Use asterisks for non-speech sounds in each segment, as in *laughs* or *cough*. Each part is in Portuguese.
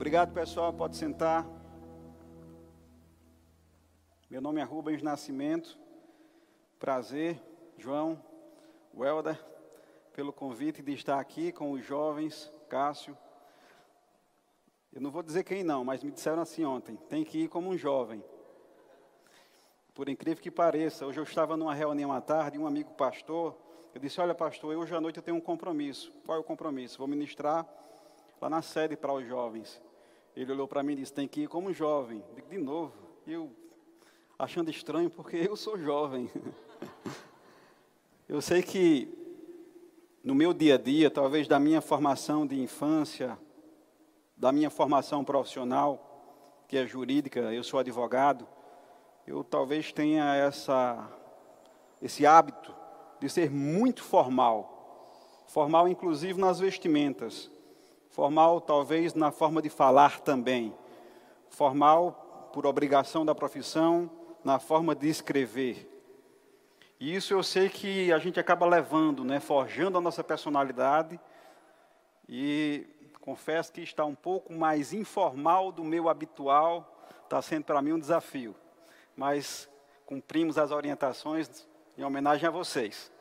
Obrigado, pessoal. Pode sentar. Meu nome é Rubens Nascimento. Prazer, João, Welder, pelo convite de estar aqui com os jovens, Cássio. Eu não vou dizer quem não, mas me disseram assim ontem: tem que ir como um jovem. Por incrível que pareça, hoje eu estava numa reunião à tarde, um amigo pastor, eu disse: Olha, pastor, hoje à noite eu tenho um compromisso. Qual é o compromisso? Vou ministrar lá na sede para os jovens. Ele olhou para mim e disse: Tem que ir como jovem. De novo. Eu achando estranho, porque eu sou jovem. *laughs* eu sei que no meu dia a dia, talvez da minha formação de infância, da minha formação profissional, que é jurídica, eu sou advogado, eu talvez tenha essa, esse hábito de ser muito formal. Formal, inclusive, nas vestimentas. Formal, talvez, na forma de falar também. Formal, por obrigação da profissão, na forma de escrever. E isso eu sei que a gente acaba levando, né, forjando a nossa personalidade. E confesso que está um pouco mais informal do meu habitual, está sendo para mim um desafio. Mas cumprimos as orientações em homenagem a vocês.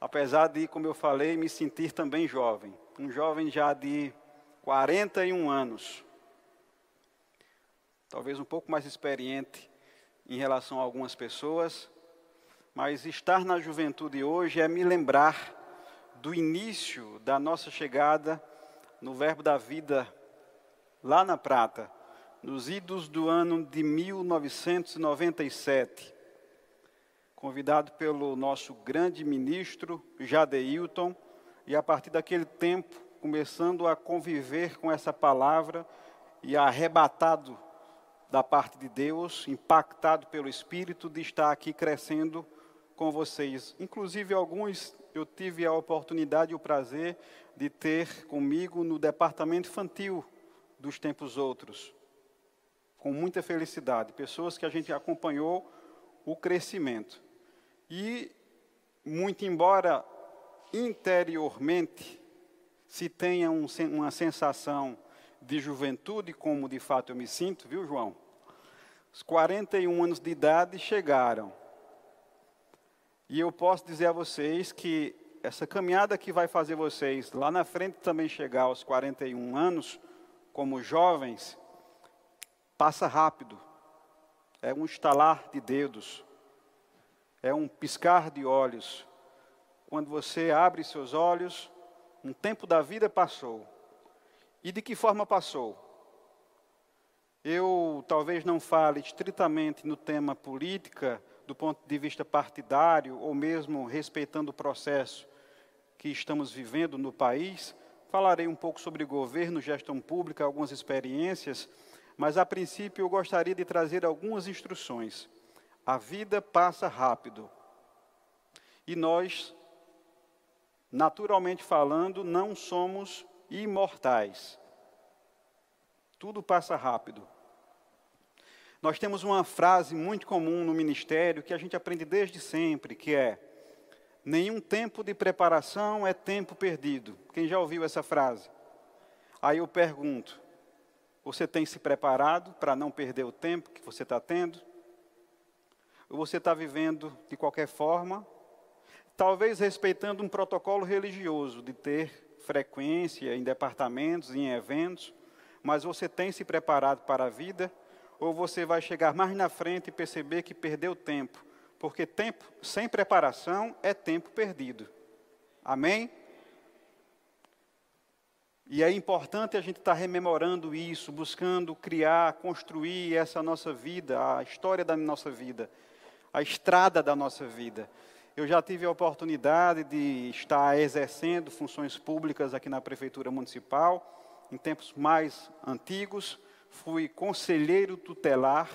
Apesar de, como eu falei, me sentir também jovem. Um jovem já de 41 anos. Talvez um pouco mais experiente em relação a algumas pessoas, mas estar na juventude hoje é me lembrar do início da nossa chegada no Verbo da Vida, lá na Prata, nos idos do ano de 1997, convidado pelo nosso grande ministro, Jadeilton, e a partir daquele tempo, começando a conviver com essa palavra e arrebatado da parte de Deus, impactado pelo Espírito, de estar aqui crescendo com vocês. Inclusive, alguns eu tive a oportunidade e o prazer de ter comigo no departamento infantil dos tempos outros. Com muita felicidade. Pessoas que a gente acompanhou o crescimento. E, muito embora interiormente se tenha um, uma sensação de juventude, como de fato eu me sinto, viu, João? Os 41 anos de idade chegaram. E eu posso dizer a vocês que essa caminhada que vai fazer vocês lá na frente também chegar aos 41 anos, como jovens, passa rápido. É um estalar de dedos. É um piscar de olhos. Quando você abre seus olhos, um tempo da vida passou. E de que forma passou? Eu talvez não fale estritamente no tema política, do ponto de vista partidário, ou mesmo respeitando o processo que estamos vivendo no país. Falarei um pouco sobre governo, gestão pública, algumas experiências, mas a princípio eu gostaria de trazer algumas instruções. A vida passa rápido. E nós, naturalmente falando, não somos imortais. Tudo passa rápido. Nós temos uma frase muito comum no ministério que a gente aprende desde sempre, que é: nenhum tempo de preparação é tempo perdido. Quem já ouviu essa frase? Aí eu pergunto: você tem se preparado para não perder o tempo que você está tendo? Ou você está vivendo de qualquer forma, talvez respeitando um protocolo religioso de ter frequência em departamentos, em eventos, mas você tem se preparado para a vida? ou você vai chegar mais na frente e perceber que perdeu tempo, porque tempo sem preparação é tempo perdido. Amém? E é importante a gente estar rememorando isso, buscando criar, construir essa nossa vida, a história da nossa vida, a estrada da nossa vida. Eu já tive a oportunidade de estar exercendo funções públicas aqui na Prefeitura Municipal, em tempos mais antigos, fui conselheiro tutelar,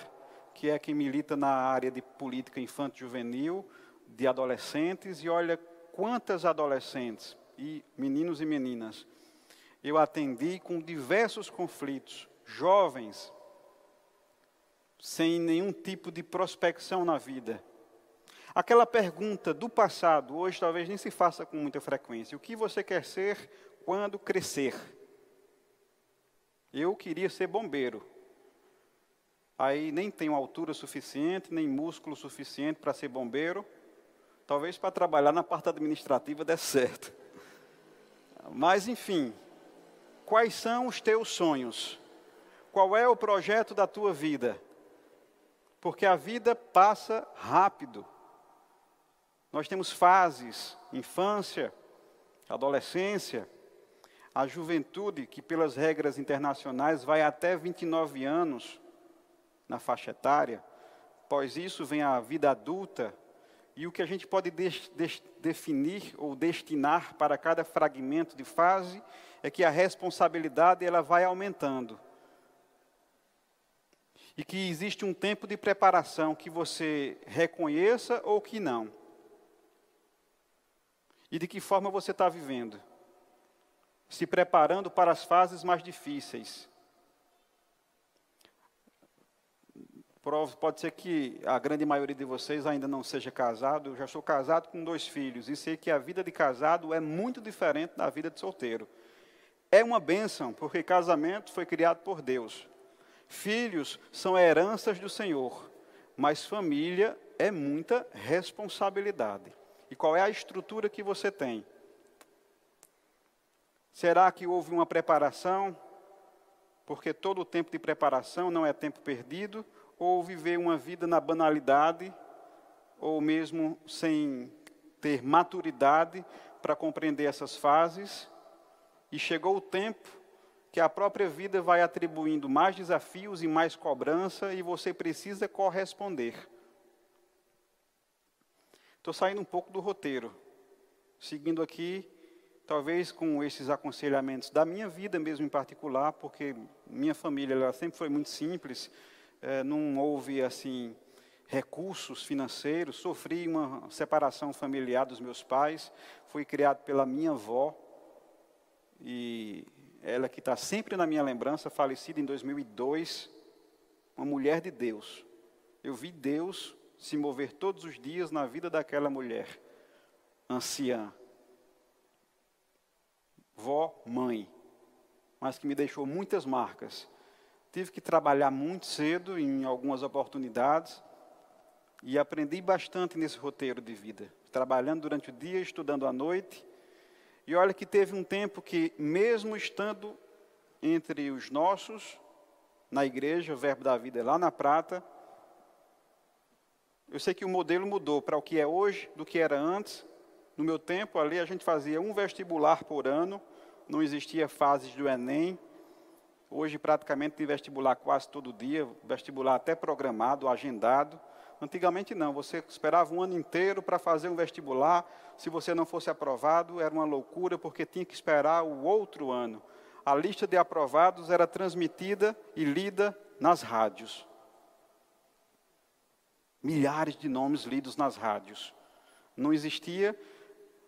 que é quem milita na área de política infanto-juvenil, de adolescentes, e olha quantas adolescentes, e meninos e meninas, eu atendi com diversos conflitos, jovens, sem nenhum tipo de prospecção na vida. Aquela pergunta do passado, hoje talvez nem se faça com muita frequência: o que você quer ser quando crescer? Eu queria ser bombeiro. Aí nem tenho altura suficiente, nem músculo suficiente para ser bombeiro. Talvez para trabalhar na parte administrativa dê certo. Mas, enfim, quais são os teus sonhos? Qual é o projeto da tua vida? Porque a vida passa rápido. Nós temos fases, infância, adolescência, a juventude, que pelas regras internacionais vai até 29 anos na faixa etária. Após isso vem a vida adulta, e o que a gente pode de, de, definir ou destinar para cada fragmento de fase é que a responsabilidade ela vai aumentando. E que existe um tempo de preparação que você reconheça ou que não. E de que forma você está vivendo se preparando para as fases mais difíceis. Pode ser que a grande maioria de vocês ainda não seja casado. Eu já sou casado com dois filhos e sei que a vida de casado é muito diferente da vida de solteiro. É uma bênção, porque casamento foi criado por Deus. Filhos são heranças do Senhor, mas família é muita responsabilidade. E qual é a estrutura que você tem? Será que houve uma preparação? Porque todo o tempo de preparação não é tempo perdido, ou viver uma vida na banalidade, ou mesmo sem ter maturidade para compreender essas fases, e chegou o tempo que a própria vida vai atribuindo mais desafios e mais cobrança, e você precisa corresponder. Estou saindo um pouco do roteiro, seguindo aqui talvez com esses aconselhamentos da minha vida mesmo em particular, porque minha família ela sempre foi muito simples, é, não houve assim recursos financeiros, sofri uma separação familiar dos meus pais, fui criado pela minha avó e ela que está sempre na minha lembrança, falecida em 2002, uma mulher de Deus. Eu vi Deus se mover todos os dias na vida daquela mulher, anciã, vó, mãe, mas que me deixou muitas marcas. Tive que trabalhar muito cedo em algumas oportunidades e aprendi bastante nesse roteiro de vida, trabalhando durante o dia, estudando à noite. E olha que teve um tempo que, mesmo estando entre os nossos, na igreja, o Verbo da Vida é lá na Prata, eu sei que o modelo mudou para o que é hoje, do que era antes, no meu tempo, ali, a gente fazia um vestibular por ano, não existia fases do Enem. Hoje, praticamente, tem vestibular quase todo dia, vestibular até programado, agendado. Antigamente, não, você esperava um ano inteiro para fazer um vestibular. Se você não fosse aprovado, era uma loucura, porque tinha que esperar o outro ano. A lista de aprovados era transmitida e lida nas rádios. Milhares de nomes lidos nas rádios. Não existia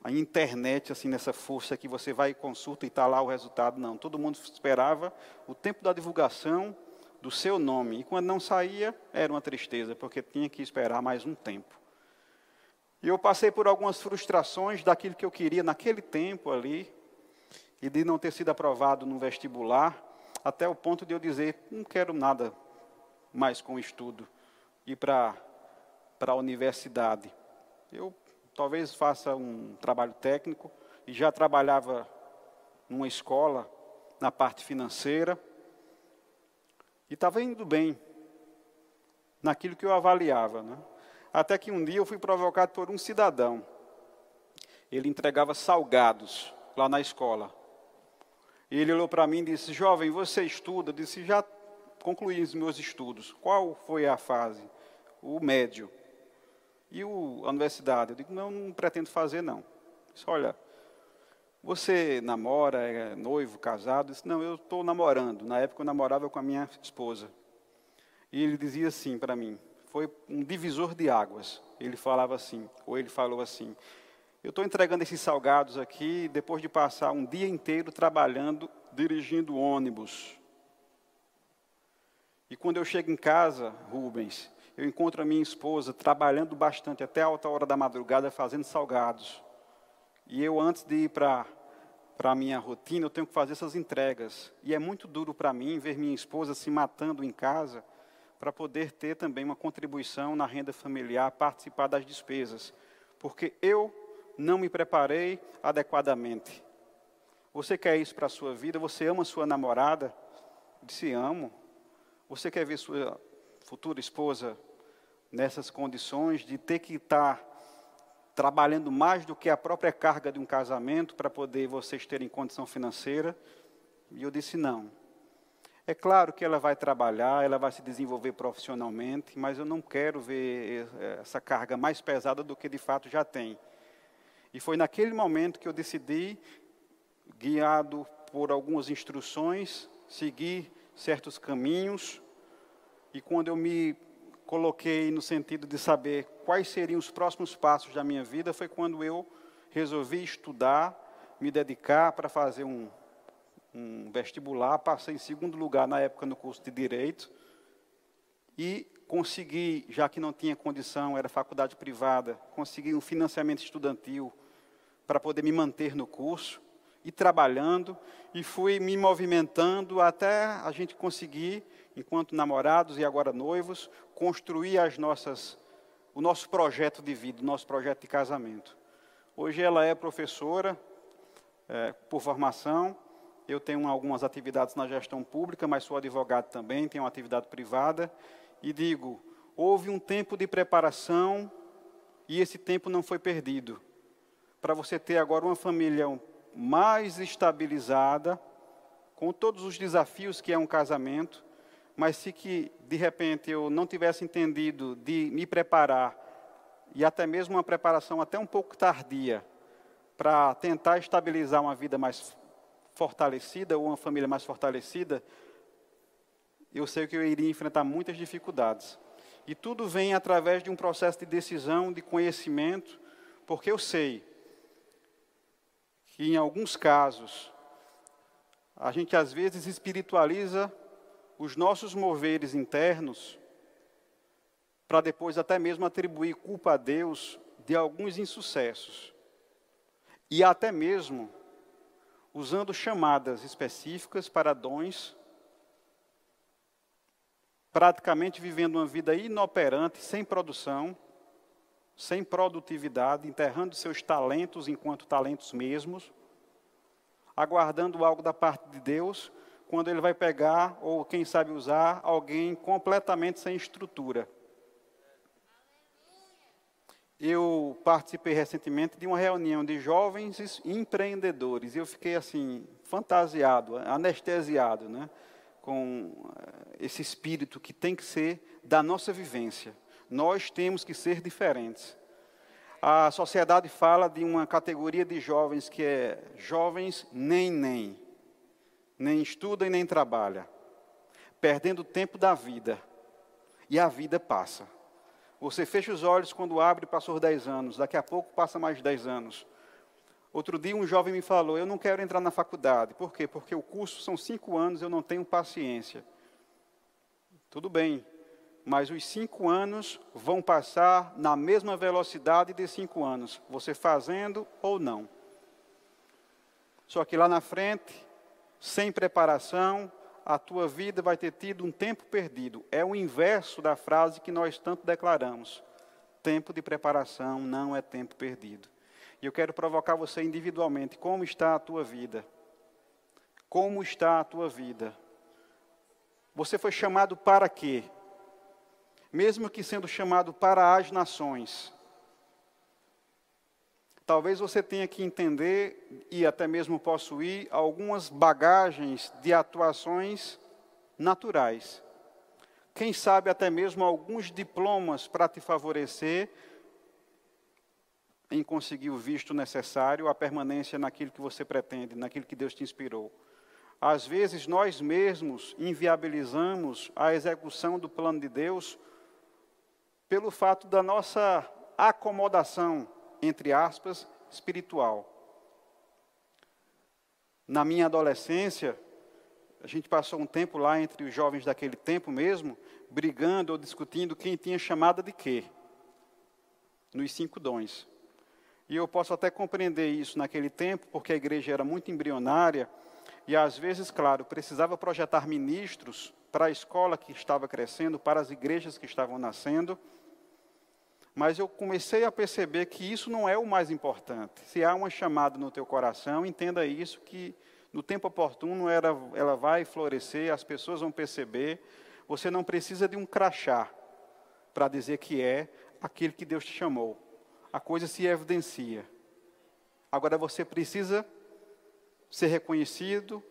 a internet, assim, nessa força que você vai e consulta e está lá o resultado. Não, todo mundo esperava o tempo da divulgação do seu nome. E quando não saía, era uma tristeza, porque tinha que esperar mais um tempo. E eu passei por algumas frustrações daquilo que eu queria naquele tempo ali, e de não ter sido aprovado no vestibular, até o ponto de eu dizer: não quero nada mais com estudo, ir para a universidade. Eu talvez faça um trabalho técnico, e já trabalhava numa escola, na parte financeira, e estava indo bem naquilo que eu avaliava. Né? Até que um dia eu fui provocado por um cidadão. Ele entregava salgados lá na escola. E ele olhou para mim e disse: Jovem, você estuda? Eu disse: Já concluí os meus estudos. Qual foi a fase? O médio. E o, a universidade? Eu digo, não, não pretendo fazer, não. disse, olha, você namora, é noivo, casado? Eu disse, não, eu estou namorando. Na época eu namorava com a minha esposa. E ele dizia assim para mim, foi um divisor de águas. Ele falava assim, ou ele falou assim, eu estou entregando esses salgados aqui depois de passar um dia inteiro trabalhando, dirigindo ônibus. E quando eu chego em casa, Rubens, eu encontro a minha esposa trabalhando bastante até a alta hora da madrugada fazendo salgados. E eu, antes de ir para para a minha rotina, eu tenho que fazer essas entregas. E é muito duro para mim ver minha esposa se matando em casa para poder ter também uma contribuição na renda familiar, participar das despesas. Porque eu não me preparei adequadamente. Você quer isso para a sua vida? Você ama sua namorada? Disse amo. Você quer ver sua futura esposa nessas condições de ter que estar trabalhando mais do que a própria carga de um casamento para poder vocês terem condição financeira? E eu disse não. É claro que ela vai trabalhar, ela vai se desenvolver profissionalmente, mas eu não quero ver essa carga mais pesada do que de fato já tem. E foi naquele momento que eu decidi, guiado por algumas instruções, seguir certos caminhos. E quando eu me coloquei no sentido de saber quais seriam os próximos passos da minha vida, foi quando eu resolvi estudar, me dedicar para fazer um, um vestibular. Passei em segundo lugar na época no curso de Direito. E consegui, já que não tinha condição, era faculdade privada, consegui um financiamento estudantil para poder me manter no curso e trabalhando e fui me movimentando até a gente conseguir, enquanto namorados e agora noivos, construir as nossas o nosso projeto de vida, o nosso projeto de casamento. Hoje ela é professora é, por formação. Eu tenho algumas atividades na gestão pública, mas sou advogado também, tenho uma atividade privada. E digo, houve um tempo de preparação e esse tempo não foi perdido para você ter agora uma família mais estabilizada, com todos os desafios que é um casamento, mas se que de repente eu não tivesse entendido de me preparar e até mesmo uma preparação até um pouco tardia para tentar estabilizar uma vida mais fortalecida ou uma família mais fortalecida, eu sei que eu iria enfrentar muitas dificuldades. E tudo vem através de um processo de decisão, de conhecimento, porque eu sei que em alguns casos a gente às vezes espiritualiza os nossos moveres internos para depois até mesmo atribuir culpa a Deus de alguns insucessos. E até mesmo usando chamadas específicas para dons, praticamente vivendo uma vida inoperante, sem produção, sem produtividade, enterrando seus talentos enquanto talentos mesmos, aguardando algo da parte de Deus, quando ele vai pegar, ou quem sabe usar, alguém completamente sem estrutura. Eu participei recentemente de uma reunião de jovens empreendedores e eu fiquei assim, fantasiado, anestesiado, né? com eh, esse espírito que tem que ser da nossa vivência nós temos que ser diferentes. A sociedade fala de uma categoria de jovens que é jovens nem nem, nem estuda e nem trabalha, perdendo o tempo da vida. E a vida passa. Você fecha os olhos quando abre, passou 10 anos, daqui a pouco passa mais 10 anos. Outro dia um jovem me falou, eu não quero entrar na faculdade. Por quê? Porque o curso são cinco anos, eu não tenho paciência. Tudo bem, mas os cinco anos vão passar na mesma velocidade de cinco anos, você fazendo ou não. Só que lá na frente, sem preparação, a tua vida vai ter tido um tempo perdido. É o inverso da frase que nós tanto declaramos. Tempo de preparação não é tempo perdido. E eu quero provocar você individualmente. Como está a tua vida? Como está a tua vida? Você foi chamado para quê? mesmo que sendo chamado para as nações. Talvez você tenha que entender e até mesmo possuir algumas bagagens de atuações naturais. Quem sabe até mesmo alguns diplomas para te favorecer em conseguir o visto necessário, a permanência naquilo que você pretende, naquilo que Deus te inspirou. Às vezes nós mesmos inviabilizamos a execução do plano de Deus pelo fato da nossa acomodação, entre aspas, espiritual. Na minha adolescência, a gente passou um tempo lá entre os jovens daquele tempo mesmo, brigando ou discutindo quem tinha chamada de quê, nos cinco dons. E eu posso até compreender isso naquele tempo, porque a igreja era muito embrionária e às vezes, claro, precisava projetar ministros para a escola que estava crescendo, para as igrejas que estavam nascendo. Mas eu comecei a perceber que isso não é o mais importante. Se há uma chamada no teu coração, entenda isso que no tempo oportuno ela, ela vai florescer, as pessoas vão perceber. Você não precisa de um crachá para dizer que é aquele que Deus te chamou. A coisa se evidencia. Agora você precisa ser reconhecido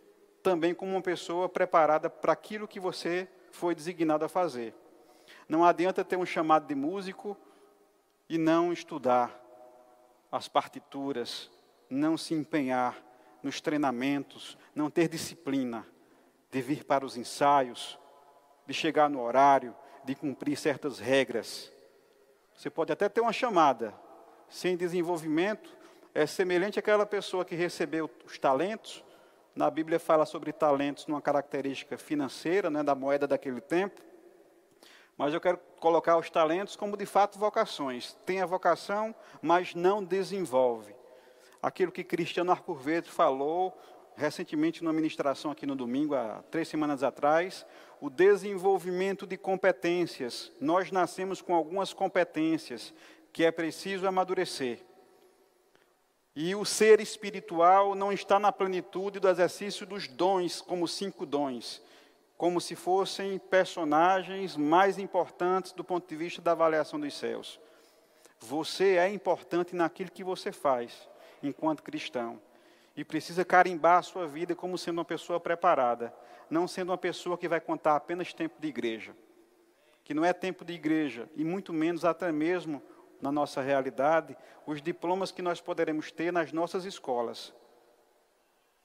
também como uma pessoa preparada para aquilo que você foi designado a fazer. Não adianta ter um chamado de músico e não estudar as partituras, não se empenhar nos treinamentos, não ter disciplina de vir para os ensaios, de chegar no horário, de cumprir certas regras. Você pode até ter uma chamada, sem desenvolvimento, é semelhante àquela pessoa que recebeu os talentos. Na Bíblia fala sobre talentos numa característica financeira, né, da moeda daquele tempo. Mas eu quero colocar os talentos como de fato vocações. Tem a vocação, mas não desenvolve aquilo que Cristiano Arcurveto falou recentemente numa ministração aqui no domingo, há três semanas atrás, o desenvolvimento de competências. Nós nascemos com algumas competências que é preciso amadurecer. E o ser espiritual não está na plenitude do exercício dos dons, como cinco dons, como se fossem personagens mais importantes do ponto de vista da avaliação dos céus. Você é importante naquilo que você faz enquanto cristão. E precisa carimbar a sua vida como sendo uma pessoa preparada, não sendo uma pessoa que vai contar apenas tempo de igreja. Que não é tempo de igreja, e muito menos até mesmo na nossa realidade, os diplomas que nós poderemos ter nas nossas escolas.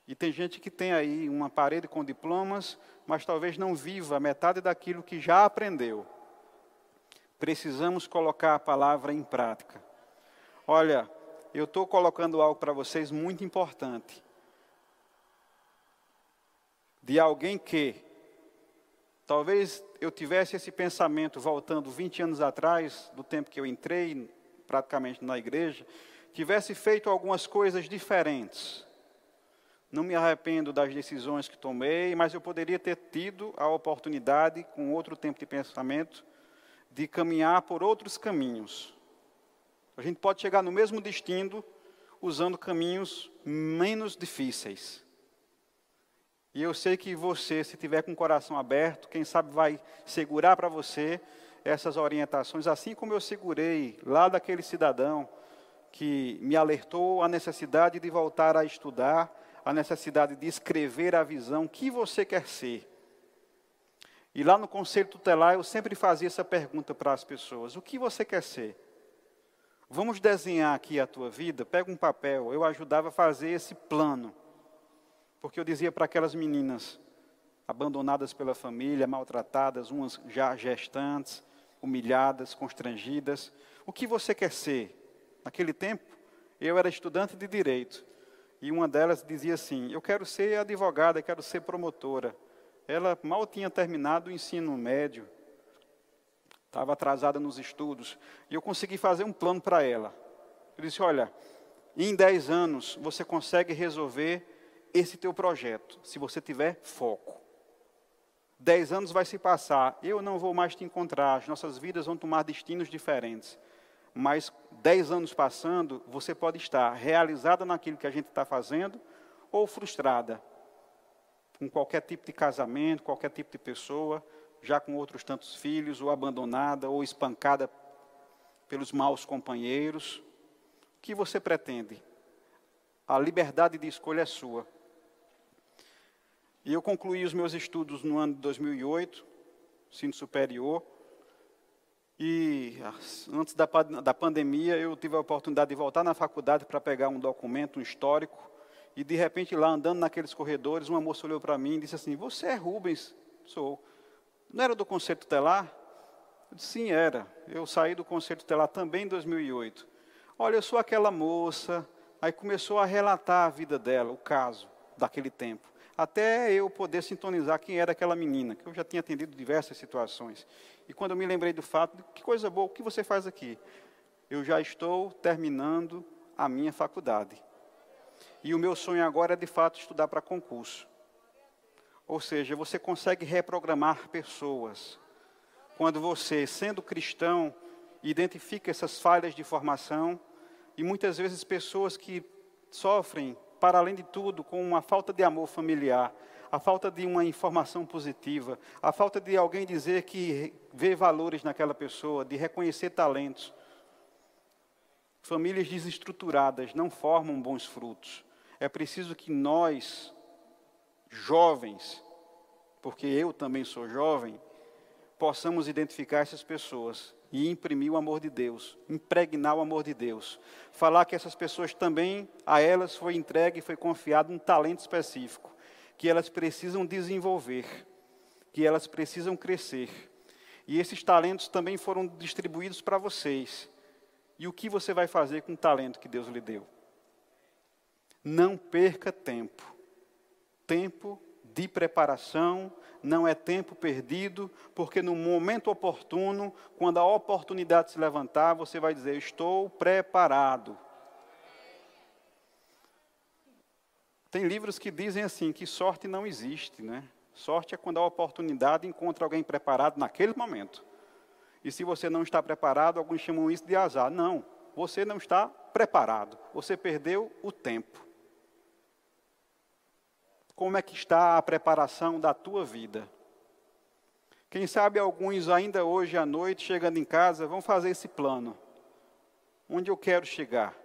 E tem gente que tem aí uma parede com diplomas, mas talvez não viva metade daquilo que já aprendeu. Precisamos colocar a palavra em prática. Olha, eu estou colocando algo para vocês muito importante. De alguém que, talvez eu tivesse esse pensamento voltando 20 anos atrás, do tempo que eu entrei praticamente na igreja, tivesse feito algumas coisas diferentes. Não me arrependo das decisões que tomei, mas eu poderia ter tido a oportunidade, com outro tempo de pensamento, de caminhar por outros caminhos. A gente pode chegar no mesmo destino usando caminhos menos difíceis. E eu sei que você, se tiver com o coração aberto, quem sabe vai segurar para você essas orientações, assim como eu segurei lá daquele cidadão que me alertou a necessidade de voltar a estudar, a necessidade de escrever a visão que você quer ser. E lá no conselho tutelar eu sempre fazia essa pergunta para as pessoas: o que você quer ser? Vamos desenhar aqui a tua vida, pega um papel. Eu ajudava a fazer esse plano. Porque eu dizia para aquelas meninas abandonadas pela família, maltratadas, umas já gestantes, humilhadas, constrangidas, o que você quer ser? Naquele tempo, eu era estudante de direito. E uma delas dizia assim: Eu quero ser advogada, quero ser promotora. Ela mal tinha terminado o ensino médio estava atrasada nos estudos, e eu consegui fazer um plano para ela. Eu disse: Olha, em 10 anos você consegue resolver esse teu projeto, se você tiver foco. 10 anos vai se passar, eu não vou mais te encontrar, as nossas vidas vão tomar destinos diferentes. Mas 10 anos passando, você pode estar realizada naquilo que a gente está fazendo ou frustrada com qualquer tipo de casamento, qualquer tipo de pessoa, já com outros tantos filhos, ou abandonada, ou espancada pelos maus companheiros. O que você pretende? A liberdade de escolha é sua. E eu concluí os meus estudos no ano de 2008, ensino superior. E antes da, da pandemia, eu tive a oportunidade de voltar na faculdade para pegar um documento, um histórico. E de repente, lá andando naqueles corredores, uma moça olhou para mim e disse assim: Você é Rubens? Sou. Não era do Conselho Tutelar? Eu disse, sim, era. Eu saí do Conselho Tutelar também em 2008. Olha, eu sou aquela moça. Aí começou a relatar a vida dela, o caso daquele tempo. Até eu poder sintonizar quem era aquela menina, que eu já tinha atendido diversas situações. E quando eu me lembrei do fato, que coisa boa, o que você faz aqui? Eu já estou terminando a minha faculdade. E o meu sonho agora é de fato estudar para concurso. Ou seja, você consegue reprogramar pessoas. Quando você, sendo cristão, identifica essas falhas de formação e muitas vezes pessoas que sofrem, para além de tudo, com uma falta de amor familiar, a falta de uma informação positiva, a falta de alguém dizer que vê valores naquela pessoa, de reconhecer talentos. Famílias desestruturadas não formam bons frutos. É preciso que nós, jovens, porque eu também sou jovem, possamos identificar essas pessoas e imprimir o amor de Deus, impregnar o amor de Deus. Falar que essas pessoas também, a elas foi entregue e foi confiado um talento específico, que elas precisam desenvolver, que elas precisam crescer. E esses talentos também foram distribuídos para vocês. E o que você vai fazer com o talento que Deus lhe deu? Não perca tempo. Tempo de preparação, não é tempo perdido, porque no momento oportuno, quando a oportunidade se levantar, você vai dizer: Estou preparado. Tem livros que dizem assim: que sorte não existe, né? Sorte é quando a oportunidade encontra alguém preparado naquele momento. E se você não está preparado, alguns chamam isso de azar. Não, você não está preparado. Você perdeu o tempo. Como é que está a preparação da tua vida? Quem sabe alguns ainda hoje à noite, chegando em casa, vão fazer esse plano. Onde eu quero chegar?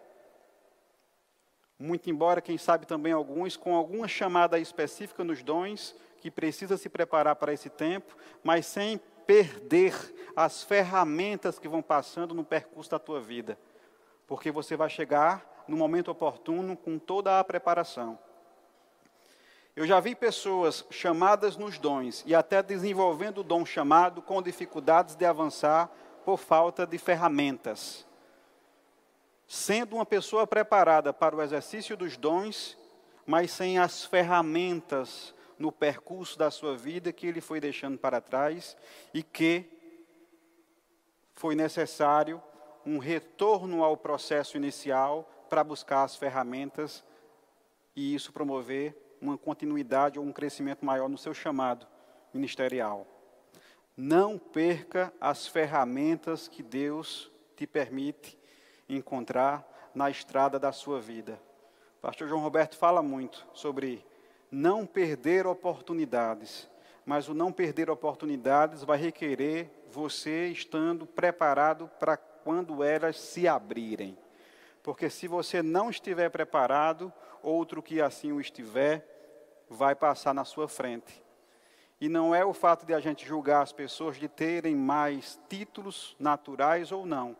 Muito embora, quem sabe também alguns, com alguma chamada específica nos dons, que precisa se preparar para esse tempo, mas sem perder as ferramentas que vão passando no percurso da tua vida. Porque você vai chegar no momento oportuno com toda a preparação. Eu já vi pessoas chamadas nos dons e até desenvolvendo o dom chamado com dificuldades de avançar por falta de ferramentas. Sendo uma pessoa preparada para o exercício dos dons, mas sem as ferramentas no percurso da sua vida que ele foi deixando para trás e que foi necessário um retorno ao processo inicial para buscar as ferramentas e isso promover uma continuidade ou um crescimento maior no seu chamado ministerial. Não perca as ferramentas que Deus te permite encontrar na estrada da sua vida. O pastor João Roberto fala muito sobre não perder oportunidades, mas o não perder oportunidades vai requerer você estando preparado para quando elas se abrirem. Porque se você não estiver preparado, outro que assim o estiver, vai passar na sua frente. E não é o fato de a gente julgar as pessoas de terem mais títulos naturais ou não.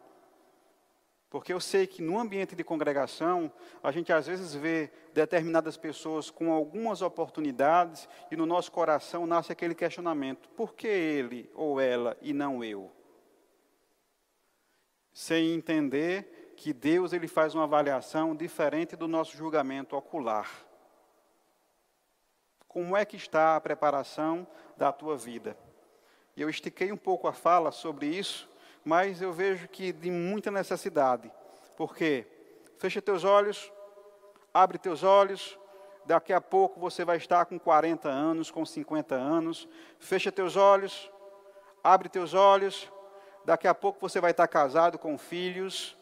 Porque eu sei que no ambiente de congregação, a gente às vezes vê determinadas pessoas com algumas oportunidades e no nosso coração nasce aquele questionamento: por que ele ou ela e não eu? Sem entender que Deus ele faz uma avaliação diferente do nosso julgamento ocular. Como é que está a preparação da tua vida? Eu estiquei um pouco a fala sobre isso, mas eu vejo que de muita necessidade. Porque fecha teus olhos, abre teus olhos, daqui a pouco você vai estar com 40 anos, com 50 anos. Fecha teus olhos, abre teus olhos, daqui a pouco você vai estar casado com filhos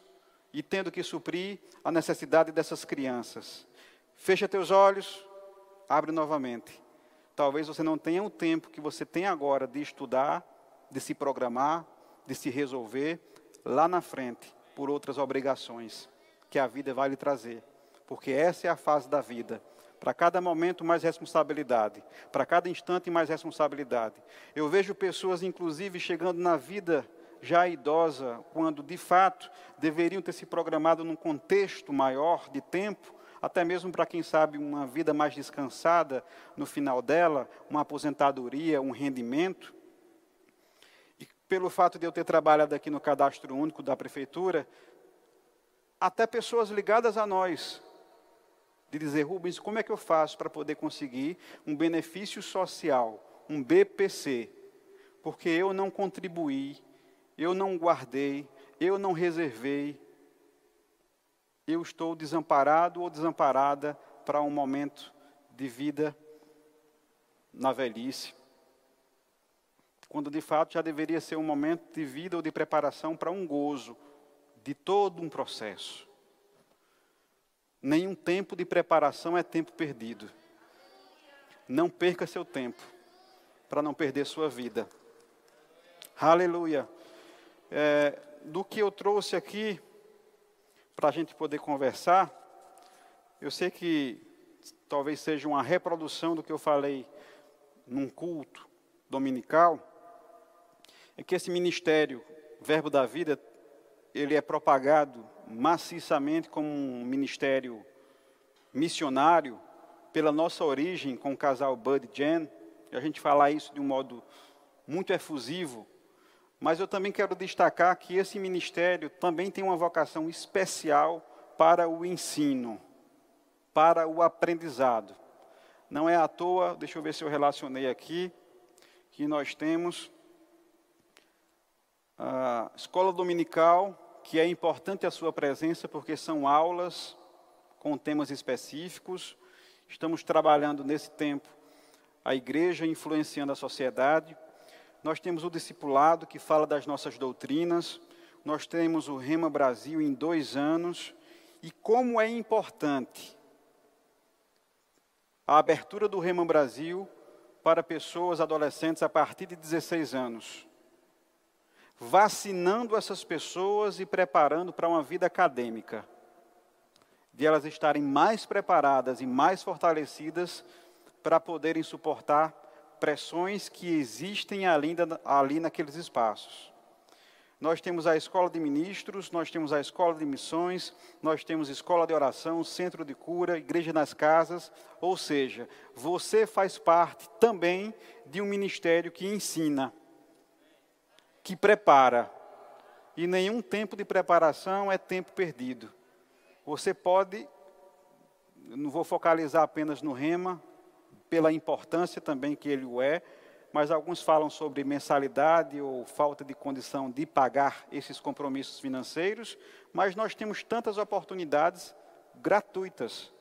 e tendo que suprir a necessidade dessas crianças. Fecha teus olhos, abre novamente. Talvez você não tenha o tempo que você tem agora de estudar, de se programar, de se resolver lá na frente por outras obrigações que a vida vai lhe trazer. Porque essa é a fase da vida. Para cada momento, mais responsabilidade. Para cada instante, mais responsabilidade. Eu vejo pessoas, inclusive, chegando na vida já idosa, quando de fato deveriam ter se programado num contexto maior de tempo, até mesmo para quem sabe uma vida mais descansada no final dela, uma aposentadoria, um rendimento. E pelo fato de eu ter trabalhado aqui no cadastro único da prefeitura, até pessoas ligadas a nós, de dizer, Rubens, como é que eu faço para poder conseguir um benefício social, um BPC? Porque eu não contribuí, eu não guardei, eu não reservei, eu estou desamparado ou desamparada para um momento de vida na velhice, quando de fato já deveria ser um momento de vida ou de preparação para um gozo de todo um processo. Nenhum tempo de preparação é tempo perdido. Não perca seu tempo para não perder sua vida. Aleluia. É, do que eu trouxe aqui para a gente poder conversar, eu sei que talvez seja uma reprodução do que eu falei num culto dominical, é que esse ministério, Verbo da Vida, ele é propagado maciçamente como um ministério missionário pela nossa origem com o casal Bud e Jen. A gente fala isso de um modo muito efusivo, mas eu também quero destacar que esse ministério também tem uma vocação especial para o ensino, para o aprendizado. Não é à toa, deixa eu ver se eu relacionei aqui, que nós temos a escola dominical, que é importante a sua presença, porque são aulas com temas específicos. Estamos trabalhando nesse tempo a igreja influenciando a sociedade. Nós temos o discipulado, que fala das nossas doutrinas. Nós temos o Rema Brasil em dois anos. E como é importante a abertura do Rema Brasil para pessoas adolescentes a partir de 16 anos, vacinando essas pessoas e preparando para uma vida acadêmica, de elas estarem mais preparadas e mais fortalecidas para poderem suportar pressões que existem ali, ali naqueles espaços. Nós temos a escola de ministros, nós temos a escola de missões, nós temos escola de oração, centro de cura, igreja nas casas, ou seja, você faz parte também de um ministério que ensina, que prepara. E nenhum tempo de preparação é tempo perdido. Você pode, não vou focalizar apenas no rema, pela importância também que ele o é, mas alguns falam sobre mensalidade ou falta de condição de pagar esses compromissos financeiros, mas nós temos tantas oportunidades gratuitas.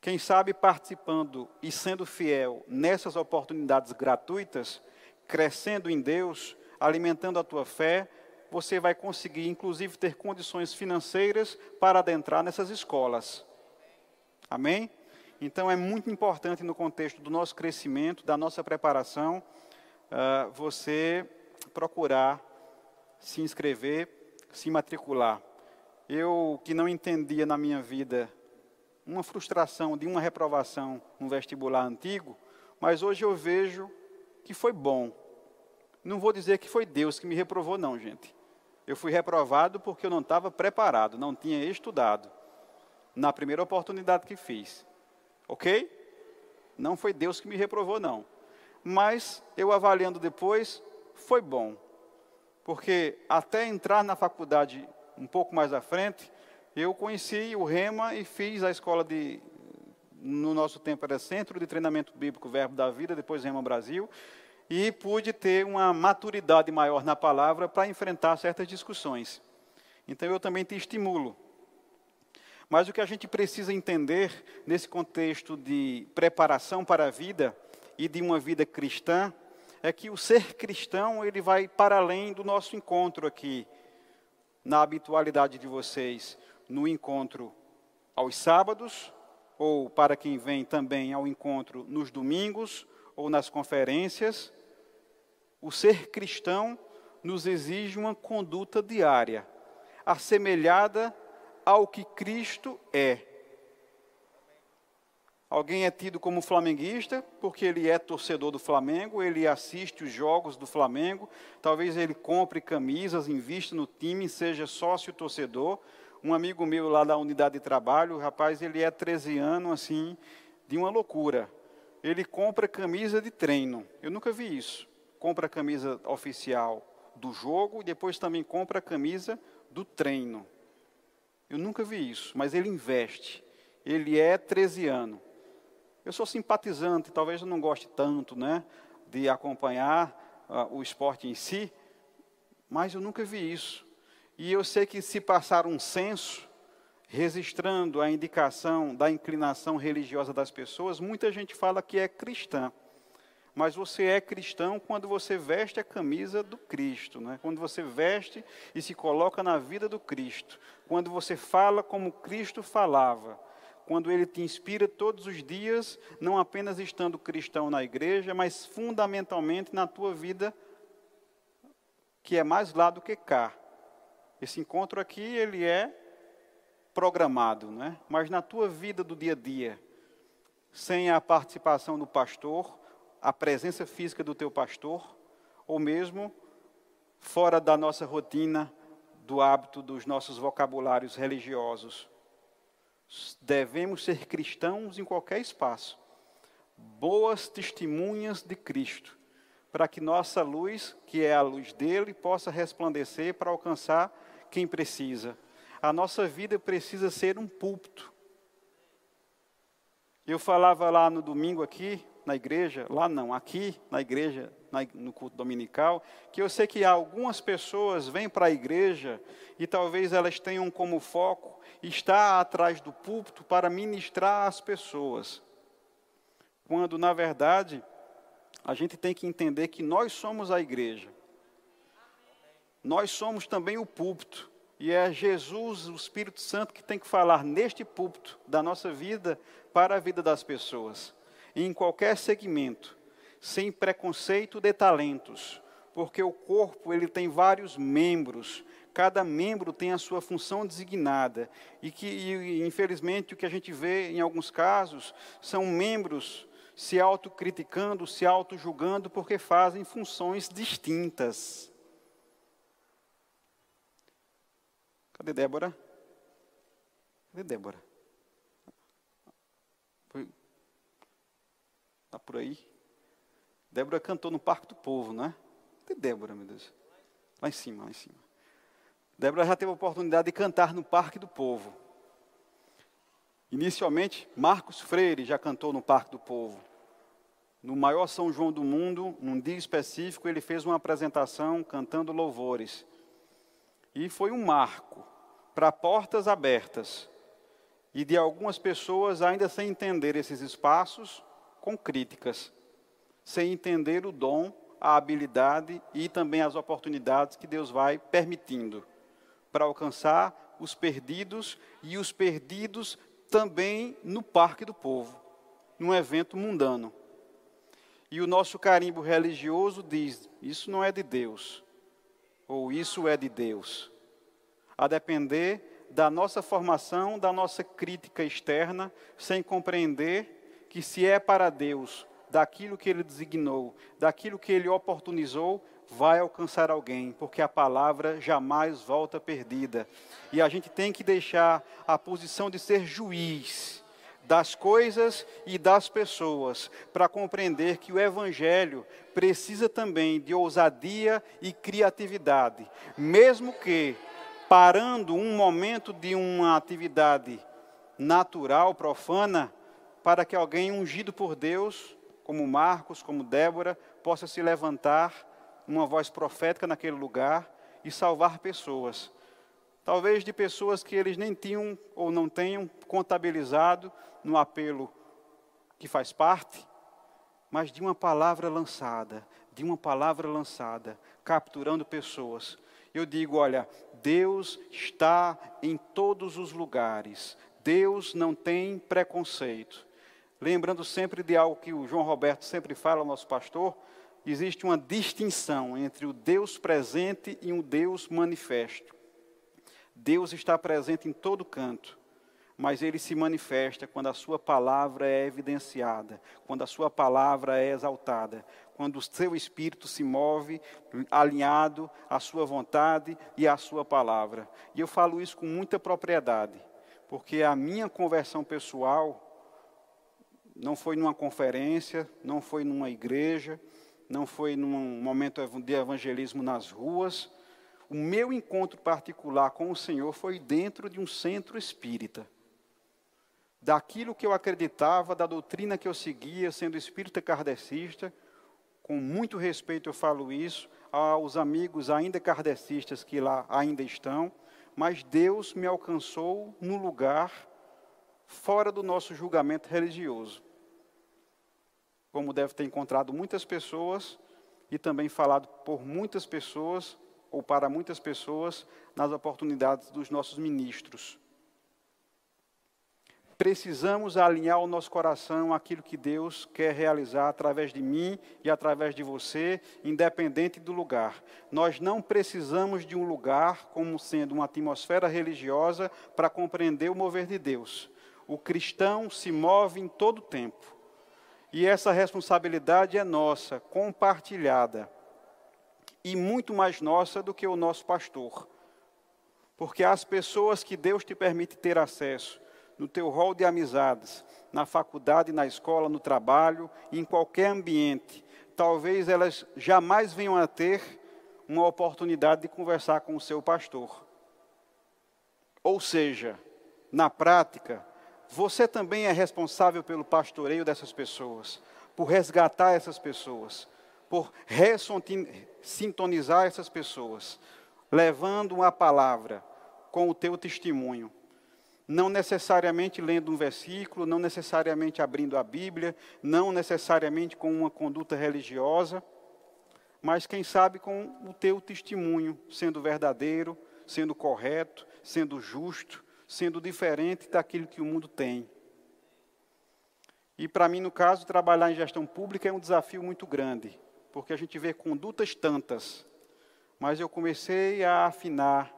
Quem sabe participando e sendo fiel nessas oportunidades gratuitas, crescendo em Deus, alimentando a tua fé, você vai conseguir, inclusive, ter condições financeiras para adentrar nessas escolas. Amém? Então, é muito importante no contexto do nosso crescimento, da nossa preparação, uh, você procurar se inscrever, se matricular. Eu, que não entendia na minha vida uma frustração de uma reprovação no vestibular antigo, mas hoje eu vejo que foi bom. Não vou dizer que foi Deus que me reprovou, não, gente. Eu fui reprovado porque eu não estava preparado, não tinha estudado. Na primeira oportunidade que fiz. Ok? Não foi Deus que me reprovou, não. Mas eu avaliando depois, foi bom. Porque até entrar na faculdade um pouco mais à frente, eu conheci o Rema e fiz a escola de. No nosso tempo era Centro de Treinamento Bíblico Verbo da Vida, depois Rema Brasil, e pude ter uma maturidade maior na palavra para enfrentar certas discussões. Então eu também te estimulo mas o que a gente precisa entender nesse contexto de preparação para a vida e de uma vida cristã é que o ser cristão ele vai para além do nosso encontro aqui na habitualidade de vocês, no encontro aos sábados ou para quem vem também ao encontro nos domingos ou nas conferências. O ser cristão nos exige uma conduta diária, assemelhada ao que Cristo é. Alguém é tido como flamenguista porque ele é torcedor do Flamengo, ele assiste os jogos do Flamengo, talvez ele compre camisas, invista no time, seja sócio torcedor. Um amigo meu lá da unidade de trabalho, o rapaz, ele é 13 anos assim, de uma loucura. Ele compra camisa de treino. Eu nunca vi isso. Compra a camisa oficial do jogo e depois também compra a camisa do treino. Eu nunca vi isso, mas ele investe. Ele é 13 anos. Eu sou simpatizante, talvez eu não goste tanto, né, de acompanhar uh, o esporte em si, mas eu nunca vi isso. E eu sei que se passar um censo registrando a indicação da inclinação religiosa das pessoas, muita gente fala que é cristã. Mas você é cristão quando você veste a camisa do Cristo, né? quando você veste e se coloca na vida do Cristo, quando você fala como Cristo falava, quando ele te inspira todos os dias, não apenas estando cristão na igreja, mas fundamentalmente na tua vida, que é mais lá do que cá. Esse encontro aqui, ele é programado, né? mas na tua vida do dia a dia, sem a participação do pastor, a presença física do teu pastor, ou mesmo fora da nossa rotina, do hábito dos nossos vocabulários religiosos. Devemos ser cristãos em qualquer espaço, boas testemunhas de Cristo, para que nossa luz, que é a luz dele, possa resplandecer para alcançar quem precisa a nossa vida precisa ser um púlpito. Eu falava lá no domingo aqui, na igreja, lá não, aqui na igreja, no culto dominical, que eu sei que algumas pessoas vêm para a igreja e talvez elas tenham como foco estar atrás do púlpito para ministrar às pessoas. Quando, na verdade, a gente tem que entender que nós somos a igreja. Nós somos também o púlpito. E é Jesus, o Espírito Santo, que tem que falar neste púlpito da nossa vida para a vida das pessoas, em qualquer segmento, sem preconceito de talentos, porque o corpo ele tem vários membros, cada membro tem a sua função designada e que e, infelizmente o que a gente vê em alguns casos são membros se autocriticando, se autojulgando porque fazem funções distintas. Cadê Débora? Cadê Débora? Foi. Está por aí? Débora cantou no Parque do Povo, né? Cadê Débora, meu Deus? Lá em cima, lá em cima. Débora já teve a oportunidade de cantar no Parque do Povo. Inicialmente, Marcos Freire já cantou no Parque do Povo. No maior São João do mundo, num dia específico, ele fez uma apresentação cantando louvores. E foi um marco para portas abertas. E de algumas pessoas ainda sem entender esses espaços, com críticas, sem entender o dom, a habilidade e também as oportunidades que Deus vai permitindo para alcançar os perdidos e os perdidos também no Parque do Povo, num evento mundano. E o nosso carimbo religioso diz: isso não é de Deus, ou isso é de Deus a depender da nossa formação, da nossa crítica externa, sem compreender que se é para Deus, daquilo que Ele designou, daquilo que Ele oportunizou, vai alcançar alguém, porque a palavra jamais volta perdida. E a gente tem que deixar a posição de ser juiz das coisas e das pessoas, para compreender que o Evangelho precisa também de ousadia e criatividade, mesmo que parando um momento de uma atividade natural, profana, para que alguém ungido por Deus, como Marcos, como Débora, possa se levantar, uma voz profética naquele lugar e salvar pessoas. Talvez de pessoas que eles nem tinham ou não tenham contabilizado no apelo que faz parte, mas de uma palavra lançada, de uma palavra lançada, capturando pessoas eu digo: olha, Deus está em todos os lugares, Deus não tem preconceito. Lembrando sempre de algo que o João Roberto sempre fala, nosso pastor, existe uma distinção entre o Deus presente e o Deus manifesto. Deus está presente em todo canto, mas ele se manifesta quando a sua palavra é evidenciada, quando a sua palavra é exaltada, quando o seu espírito se move alinhado à sua vontade e à sua palavra. E eu falo isso com muita propriedade, porque a minha conversão pessoal não foi numa conferência, não foi numa igreja, não foi num momento de evangelismo nas ruas. O meu encontro particular com o Senhor foi dentro de um centro espírita. Daquilo que eu acreditava, da doutrina que eu seguia, sendo espírita kardecista, com muito respeito eu falo isso aos amigos ainda kardecistas que lá ainda estão, mas Deus me alcançou no lugar fora do nosso julgamento religioso. Como deve ter encontrado muitas pessoas e também falado por muitas pessoas, ou para muitas pessoas, nas oportunidades dos nossos ministros. Precisamos alinhar o nosso coração àquilo que Deus quer realizar através de mim e através de você, independente do lugar. Nós não precisamos de um lugar como sendo uma atmosfera religiosa para compreender o mover de Deus. O cristão se move em todo tempo. E essa responsabilidade é nossa, compartilhada. E muito mais nossa do que o nosso pastor. Porque as pessoas que Deus te permite ter acesso, no teu rol de amizades, na faculdade, na escola, no trabalho, em qualquer ambiente, talvez elas jamais venham a ter uma oportunidade de conversar com o seu pastor. Ou seja, na prática, você também é responsável pelo pastoreio dessas pessoas, por resgatar essas pessoas, por ressintonizar essas pessoas, levando uma palavra com o teu testemunho. Não necessariamente lendo um versículo, não necessariamente abrindo a Bíblia, não necessariamente com uma conduta religiosa, mas quem sabe com o teu testemunho sendo verdadeiro, sendo correto, sendo justo, sendo diferente daquilo que o mundo tem. E para mim, no caso, trabalhar em gestão pública é um desafio muito grande, porque a gente vê condutas tantas, mas eu comecei a afinar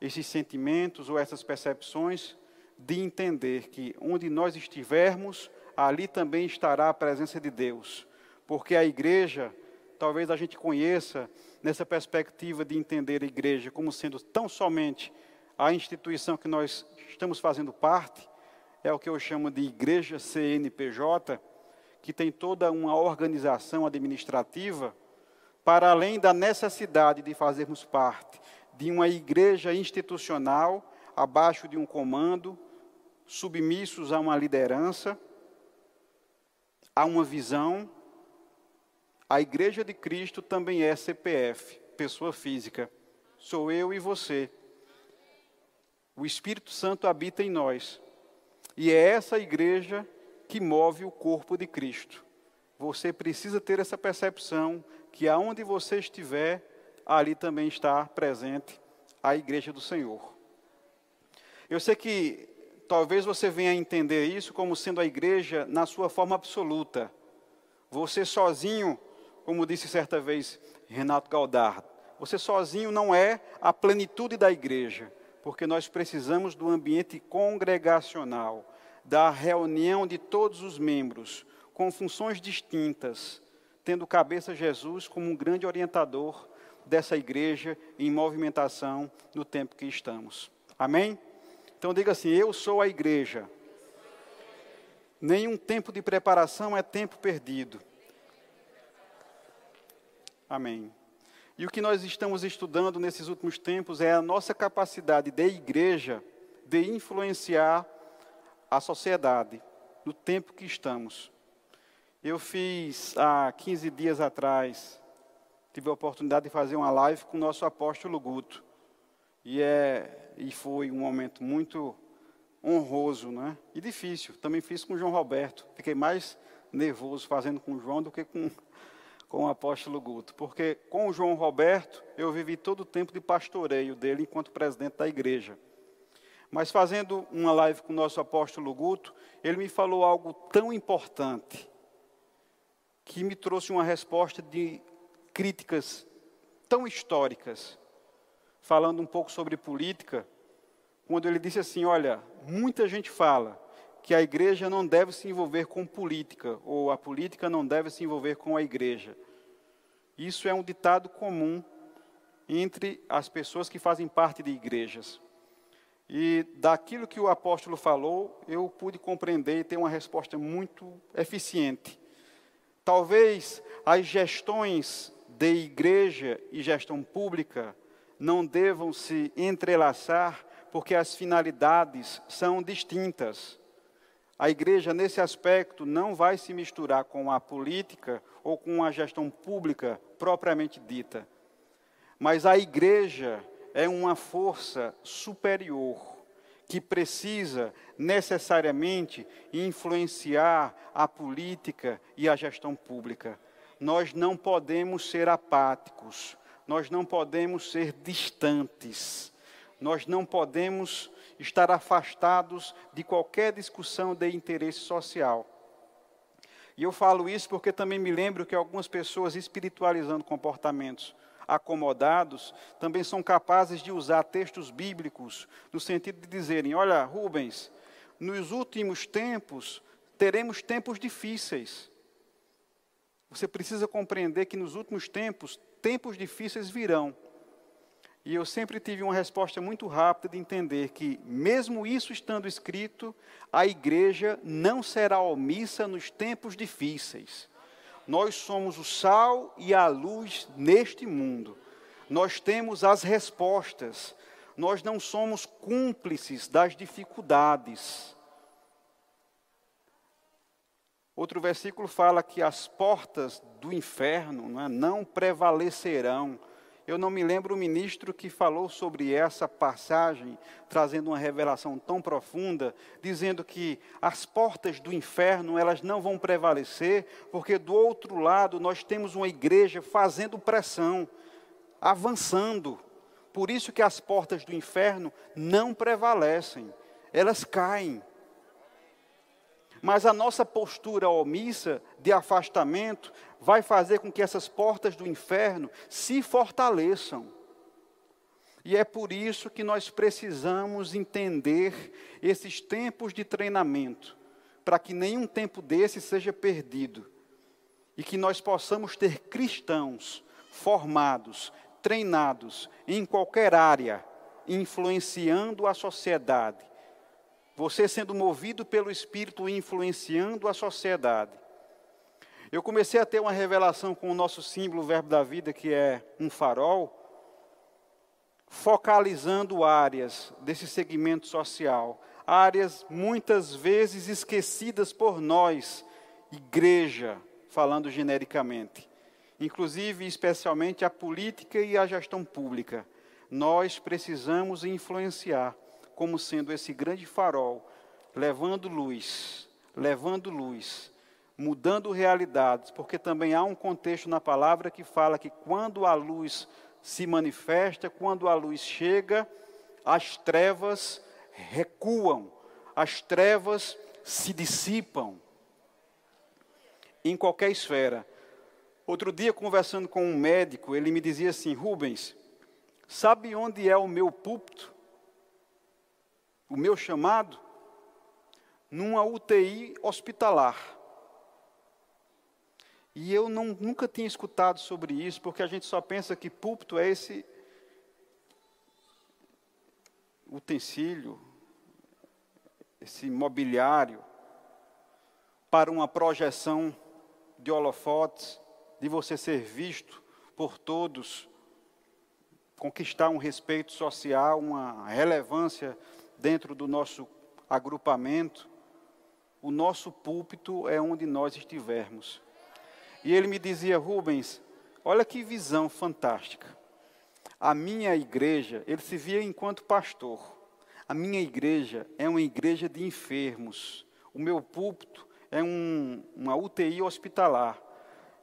esses sentimentos ou essas percepções de entender que onde nós estivermos, ali também estará a presença de Deus. Porque a igreja, talvez a gente conheça nessa perspectiva de entender a igreja como sendo tão somente a instituição que nós estamos fazendo parte, é o que eu chamo de igreja CNPJ, que tem toda uma organização administrativa, para além da necessidade de fazermos parte de uma igreja institucional abaixo de um comando, submissos a uma liderança, a uma visão. A igreja de Cristo também é CPF, pessoa física. Sou eu e você. O Espírito Santo habita em nós. E é essa igreja que move o corpo de Cristo. Você precisa ter essa percepção que aonde você estiver, ali também está presente a igreja do Senhor. Eu sei que talvez você venha a entender isso como sendo a igreja na sua forma absoluta. Você sozinho, como disse certa vez Renato Galdardo, você sozinho não é a plenitude da igreja, porque nós precisamos do ambiente congregacional, da reunião de todos os membros, com funções distintas, tendo cabeça Jesus como um grande orientador dessa igreja em movimentação no tempo que estamos. Amém? Então diga assim: Eu sou a igreja. Nenhum tempo de preparação é tempo perdido. Amém. E o que nós estamos estudando nesses últimos tempos é a nossa capacidade de igreja de influenciar a sociedade no tempo que estamos. Eu fiz há 15 dias atrás tive a oportunidade de fazer uma live com o nosso apóstolo Guto. E, é, e foi um momento muito honroso né? e difícil. Também fiz com o João Roberto. Fiquei mais nervoso fazendo com o João do que com, com o apóstolo Guto. Porque com o João Roberto eu vivi todo o tempo de pastoreio dele enquanto presidente da igreja. Mas fazendo uma live com o nosso apóstolo Guto, ele me falou algo tão importante que me trouxe uma resposta de críticas tão históricas, falando um pouco sobre política, quando ele disse assim: Olha, muita gente fala que a igreja não deve se envolver com política, ou a política não deve se envolver com a igreja. Isso é um ditado comum entre as pessoas que fazem parte de igrejas. E daquilo que o apóstolo falou, eu pude compreender e ter uma resposta muito eficiente. Talvez as gestões de igreja e gestão pública não devam se entrelaçar, porque as finalidades são distintas. A igreja, nesse aspecto, não vai se misturar com a política ou com a gestão pública propriamente dita. Mas a igreja é uma força superior que precisa necessariamente influenciar a política e a gestão pública. Nós não podemos ser apáticos, nós não podemos ser distantes, nós não podemos estar afastados de qualquer discussão de interesse social. E eu falo isso porque também me lembro que algumas pessoas espiritualizando comportamentos acomodados também são capazes de usar textos bíblicos no sentido de dizerem: olha, Rubens, nos últimos tempos teremos tempos difíceis. Você precisa compreender que nos últimos tempos, tempos difíceis virão. E eu sempre tive uma resposta muito rápida de entender que, mesmo isso estando escrito, a igreja não será omissa nos tempos difíceis. Nós somos o sal e a luz neste mundo. Nós temos as respostas. Nós não somos cúmplices das dificuldades. Outro versículo fala que as portas do inferno não, é, não prevalecerão eu não me lembro o ministro que falou sobre essa passagem, trazendo uma revelação tão profunda, dizendo que as portas do inferno, elas não vão prevalecer, porque do outro lado nós temos uma igreja fazendo pressão, avançando. Por isso que as portas do inferno não prevalecem, elas caem. Mas a nossa postura omissa de afastamento vai fazer com que essas portas do inferno se fortaleçam. E é por isso que nós precisamos entender esses tempos de treinamento, para que nenhum tempo desse seja perdido. E que nós possamos ter cristãos formados, treinados em qualquer área, influenciando a sociedade, você sendo movido pelo Espírito e influenciando a sociedade. Eu comecei a ter uma revelação com o nosso símbolo, o Verbo da Vida, que é um farol, focalizando áreas desse segmento social, áreas muitas vezes esquecidas por nós, igreja, falando genericamente, inclusive especialmente a política e a gestão pública. Nós precisamos influenciar como sendo esse grande farol, levando luz, levando luz, mudando realidades, porque também há um contexto na palavra que fala que quando a luz se manifesta, quando a luz chega, as trevas recuam, as trevas se dissipam. Em qualquer esfera. Outro dia, conversando com um médico, ele me dizia assim: Rubens, sabe onde é o meu púlpito? O meu chamado numa UTI hospitalar. E eu não, nunca tinha escutado sobre isso, porque a gente só pensa que púlpito é esse utensílio, esse mobiliário para uma projeção de holofotes, de você ser visto por todos, conquistar um respeito social, uma relevância dentro do nosso agrupamento, o nosso púlpito é onde nós estivermos. E ele me dizia, Rubens, olha que visão fantástica. A minha igreja, ele se via enquanto pastor. A minha igreja é uma igreja de enfermos. O meu púlpito é um, uma UTI hospitalar.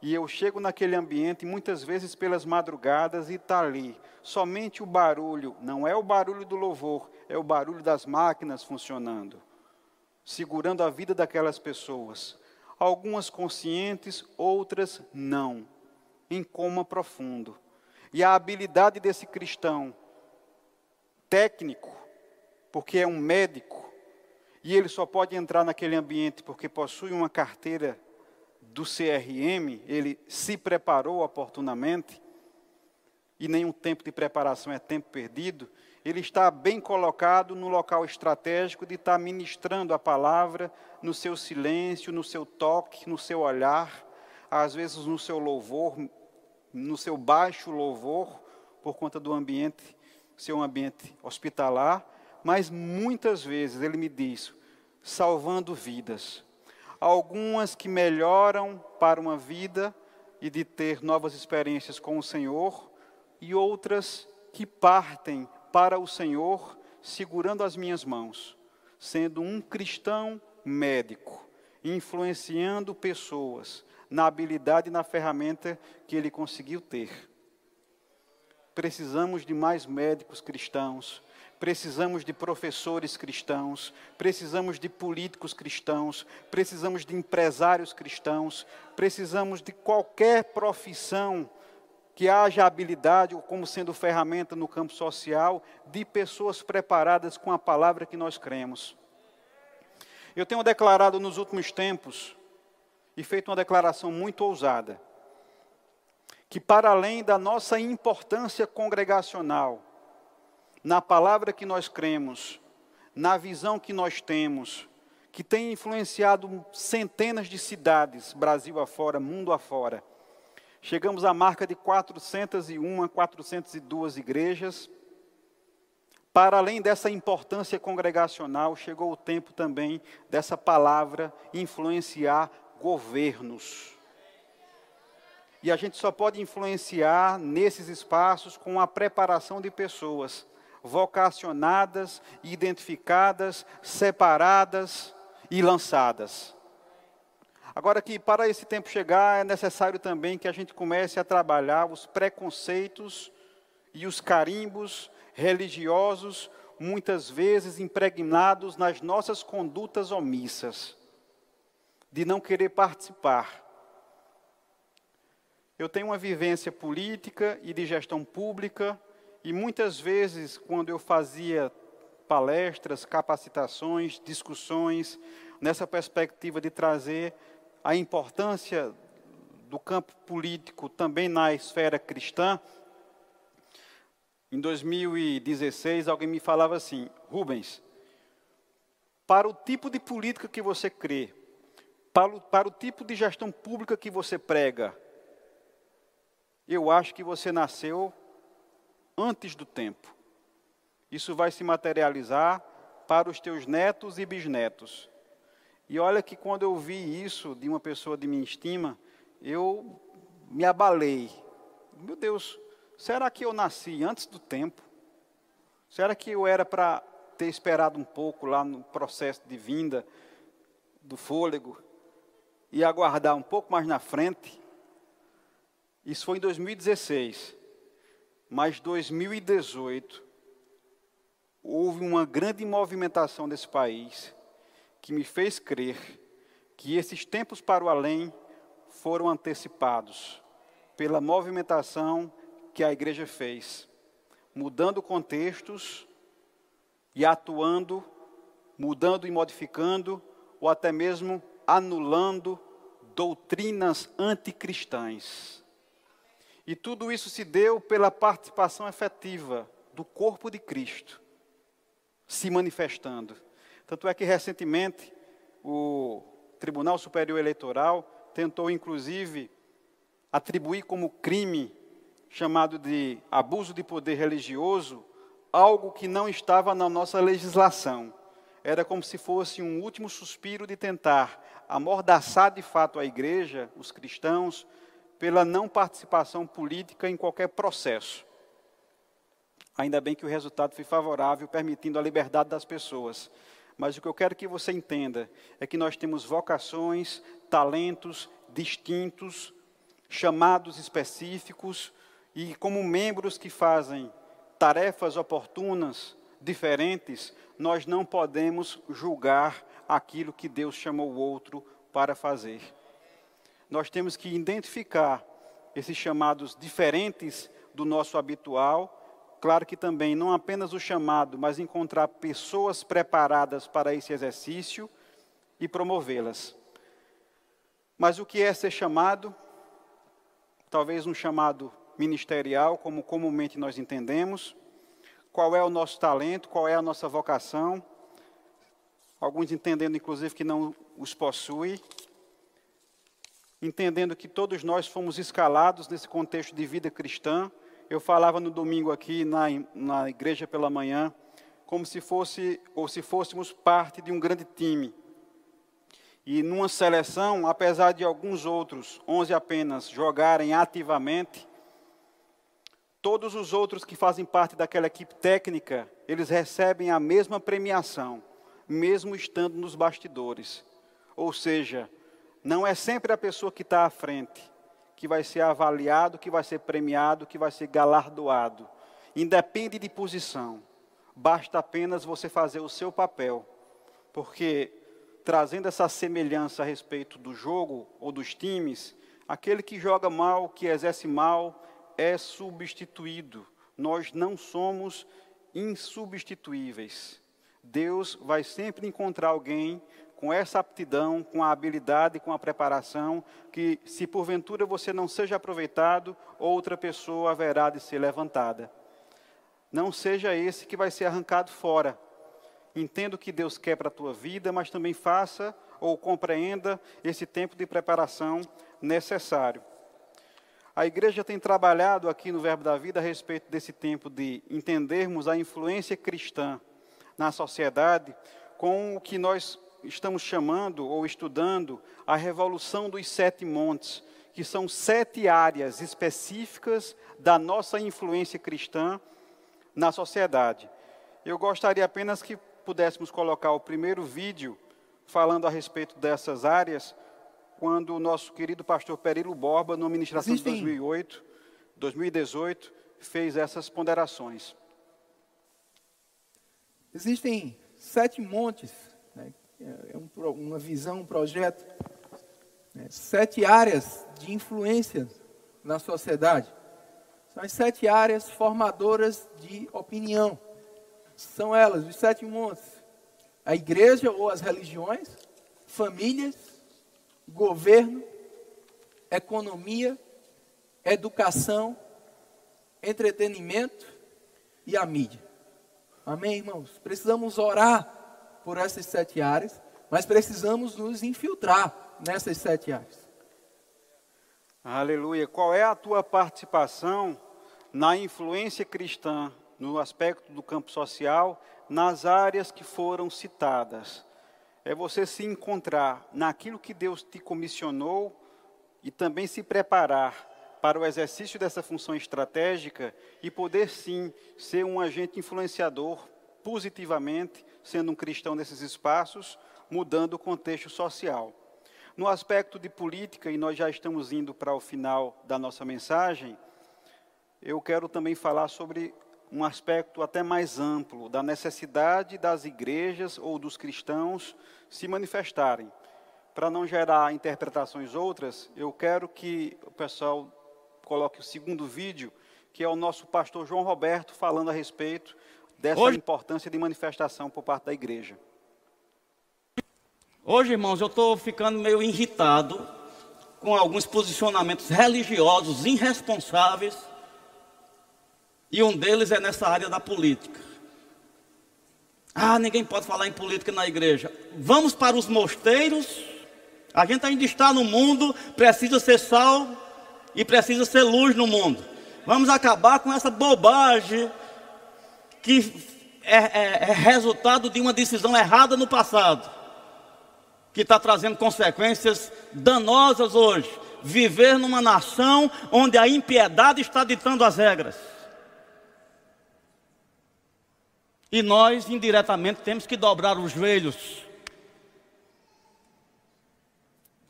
E eu chego naquele ambiente muitas vezes pelas madrugadas e está ali. Somente o barulho, não é o barulho do louvor, é o barulho das máquinas funcionando, segurando a vida daquelas pessoas. Algumas conscientes, outras não, em coma profundo. E a habilidade desse cristão, técnico, porque é um médico, e ele só pode entrar naquele ambiente porque possui uma carteira do CRM, ele se preparou oportunamente, e nenhum tempo de preparação é tempo perdido, ele está bem colocado no local estratégico de estar ministrando a palavra no seu silêncio, no seu toque, no seu olhar, às vezes no seu louvor, no seu baixo louvor, por conta do ambiente, seu ambiente hospitalar, mas muitas vezes ele me diz, salvando vidas, algumas que melhoram para uma vida e de ter novas experiências com o Senhor, e outras que partem para o Senhor segurando as minhas mãos, sendo um cristão médico, influenciando pessoas na habilidade e na ferramenta que ele conseguiu ter. Precisamos de mais médicos cristãos, precisamos de professores cristãos, precisamos de políticos cristãos, precisamos de empresários cristãos, precisamos de qualquer profissão que haja habilidade como sendo ferramenta no campo social de pessoas preparadas com a palavra que nós cremos. Eu tenho declarado nos últimos tempos e feito uma declaração muito ousada que para além da nossa importância congregacional, na palavra que nós cremos, na visão que nós temos, que tem influenciado centenas de cidades, Brasil afora, mundo afora. Chegamos à marca de 401, 402 igrejas. Para além dessa importância congregacional, chegou o tempo também dessa palavra influenciar governos. E a gente só pode influenciar nesses espaços com a preparação de pessoas vocacionadas, identificadas, separadas e lançadas. Agora que para esse tempo chegar é necessário também que a gente comece a trabalhar os preconceitos e os carimbos religiosos, muitas vezes impregnados nas nossas condutas omissas, de não querer participar. Eu tenho uma vivência política e de gestão pública e muitas vezes, quando eu fazia palestras, capacitações, discussões, nessa perspectiva de trazer a importância do campo político também na esfera cristã, em 2016 alguém me falava assim: Rubens, para o tipo de política que você crê, para o, para o tipo de gestão pública que você prega, eu acho que você nasceu antes do tempo. Isso vai se materializar para os teus netos e bisnetos. E olha que quando eu vi isso de uma pessoa de minha estima, eu me abalei. Meu Deus, será que eu nasci antes do tempo? Será que eu era para ter esperado um pouco lá no processo de vinda do fôlego e aguardar um pouco mais na frente? Isso foi em 2016. Mas 2018 houve uma grande movimentação desse país que me fez crer que esses tempos para o além foram antecipados pela movimentação que a igreja fez, mudando contextos e atuando, mudando e modificando, ou até mesmo anulando doutrinas anticristãs. E tudo isso se deu pela participação efetiva do corpo de Cristo se manifestando. Tanto é que recentemente o Tribunal Superior Eleitoral tentou inclusive atribuir como crime chamado de abuso de poder religioso algo que não estava na nossa legislação. Era como se fosse um último suspiro de tentar amordaçar de fato a igreja, os cristãos, pela não participação política em qualquer processo. Ainda bem que o resultado foi favorável, permitindo a liberdade das pessoas. Mas o que eu quero que você entenda é que nós temos vocações, talentos distintos, chamados específicos, e como membros que fazem tarefas oportunas, diferentes, nós não podemos julgar aquilo que Deus chamou o outro para fazer nós temos que identificar esses chamados diferentes do nosso habitual. Claro que também não apenas o chamado, mas encontrar pessoas preparadas para esse exercício e promovê-las. Mas o que é ser chamado? Talvez um chamado ministerial, como comumente nós entendemos. Qual é o nosso talento? Qual é a nossa vocação? Alguns entendendo, inclusive, que não os possui entendendo que todos nós fomos escalados nesse contexto de vida cristã. Eu falava no domingo aqui na, na igreja pela manhã, como se fosse ou se fôssemos parte de um grande time. E numa seleção, apesar de alguns outros, 11 apenas, jogarem ativamente, Todos os outros que fazem parte daquela equipe técnica, eles recebem a mesma premiação, mesmo estando nos bastidores. Ou seja, não é sempre a pessoa que está à frente que vai ser avaliado, que vai ser premiado, que vai ser galardoado. Independe de posição. Basta apenas você fazer o seu papel. Porque trazendo essa semelhança a respeito do jogo ou dos times, aquele que joga mal, que exerce mal, é substituído. Nós não somos insubstituíveis. Deus vai sempre encontrar alguém com essa aptidão, com a habilidade, com a preparação, que se porventura você não seja aproveitado, outra pessoa haverá de ser levantada. Não seja esse que vai ser arrancado fora. Entenda o que Deus quer para a tua vida, mas também faça ou compreenda esse tempo de preparação necessário. A igreja tem trabalhado aqui no Verbo da Vida a respeito desse tempo de entendermos a influência cristã na sociedade com o que nós estamos chamando ou estudando a revolução dos sete montes, que são sete áreas específicas da nossa influência cristã na sociedade. Eu gostaria apenas que pudéssemos colocar o primeiro vídeo falando a respeito dessas áreas, quando o nosso querido pastor Perilo Borba, no ministração Existem. de 2008, 2018, fez essas ponderações. Existem sete montes? É um, uma visão, um projeto, né? sete áreas de influência na sociedade. São as sete áreas formadoras de opinião. São elas, os sete montes: a igreja ou as religiões, famílias, governo, economia, educação, entretenimento e a mídia. Amém, irmãos? Precisamos orar por essas sete áreas, mas precisamos nos infiltrar nessas sete áreas. Aleluia. Qual é a tua participação na influência cristã no aspecto do campo social, nas áreas que foram citadas? é você se encontrar naquilo que Deus te comissionou e também se preparar para o exercício dessa função estratégica e poder sim ser um agente influenciador positivamente, sendo um cristão nesses espaços, mudando o contexto social. No aspecto de política, e nós já estamos indo para o final da nossa mensagem, eu quero também falar sobre um aspecto até mais amplo da necessidade das igrejas ou dos cristãos se manifestarem. Para não gerar interpretações outras, eu quero que o pessoal coloque o segundo vídeo, que é o nosso pastor João Roberto falando a respeito dessa Hoje... importância de manifestação por parte da igreja. Hoje, irmãos, eu estou ficando meio irritado com alguns posicionamentos religiosos irresponsáveis e um deles é nessa área da política. Ah, ninguém pode falar em política na igreja. Vamos para os mosteiros. A gente ainda está no mundo, precisa ser sal e precisa ser luz no mundo. Vamos acabar com essa bobagem que é, é, é resultado de uma decisão errada no passado, que está trazendo consequências danosas hoje. Viver numa nação onde a impiedade está ditando as regras. E nós, indiretamente, temos que dobrar os joelhos.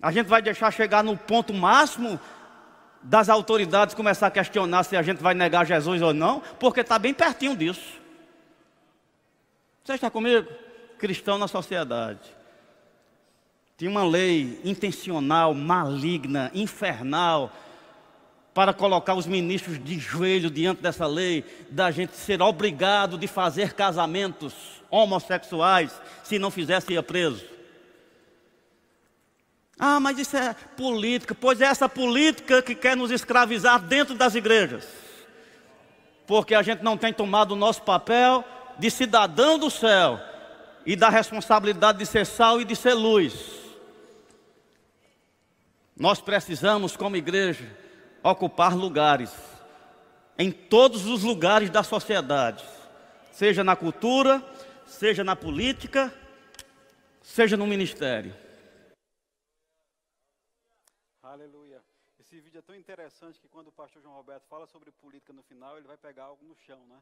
A gente vai deixar chegar no ponto máximo das autoridades começar a questionar se a gente vai negar Jesus ou não, porque está bem pertinho disso. Você está comigo? Cristão na sociedade. Tinha uma lei intencional, maligna, infernal, para colocar os ministros de joelho diante dessa lei, da gente ser obrigado de fazer casamentos homossexuais, se não fizesse ia preso. Ah, mas isso é política, pois é essa política que quer nos escravizar dentro das igrejas. Porque a gente não tem tomado o nosso papel de cidadão do céu e da responsabilidade de ser sal e de ser luz. Nós precisamos, como igreja, ocupar lugares em todos os lugares da sociedade, seja na cultura, seja na política, seja no ministério. Aleluia. Esse vídeo é tão interessante que quando o pastor João Roberto fala sobre política no final, ele vai pegar algo no chão, né?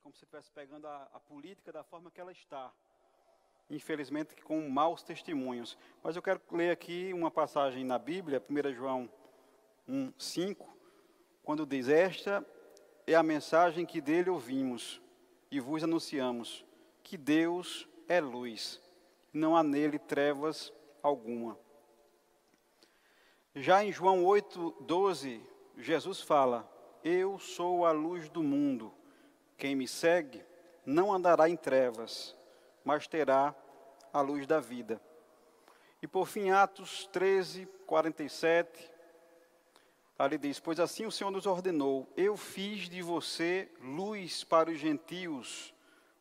É como se estivesse pegando a, a política da forma que ela está. Infelizmente, com maus testemunhos. Mas eu quero ler aqui uma passagem na Bíblia, 1 João 1, 5, quando diz: Esta é a mensagem que dele ouvimos e vos anunciamos, que Deus é luz, não há nele trevas alguma. Já em João 8, 12, Jesus fala: Eu sou a luz do mundo. Quem me segue não andará em trevas, mas terá a luz da vida. E por fim, Atos 13, 47, ali diz: Pois assim o Senhor nos ordenou: Eu fiz de você luz para os gentios,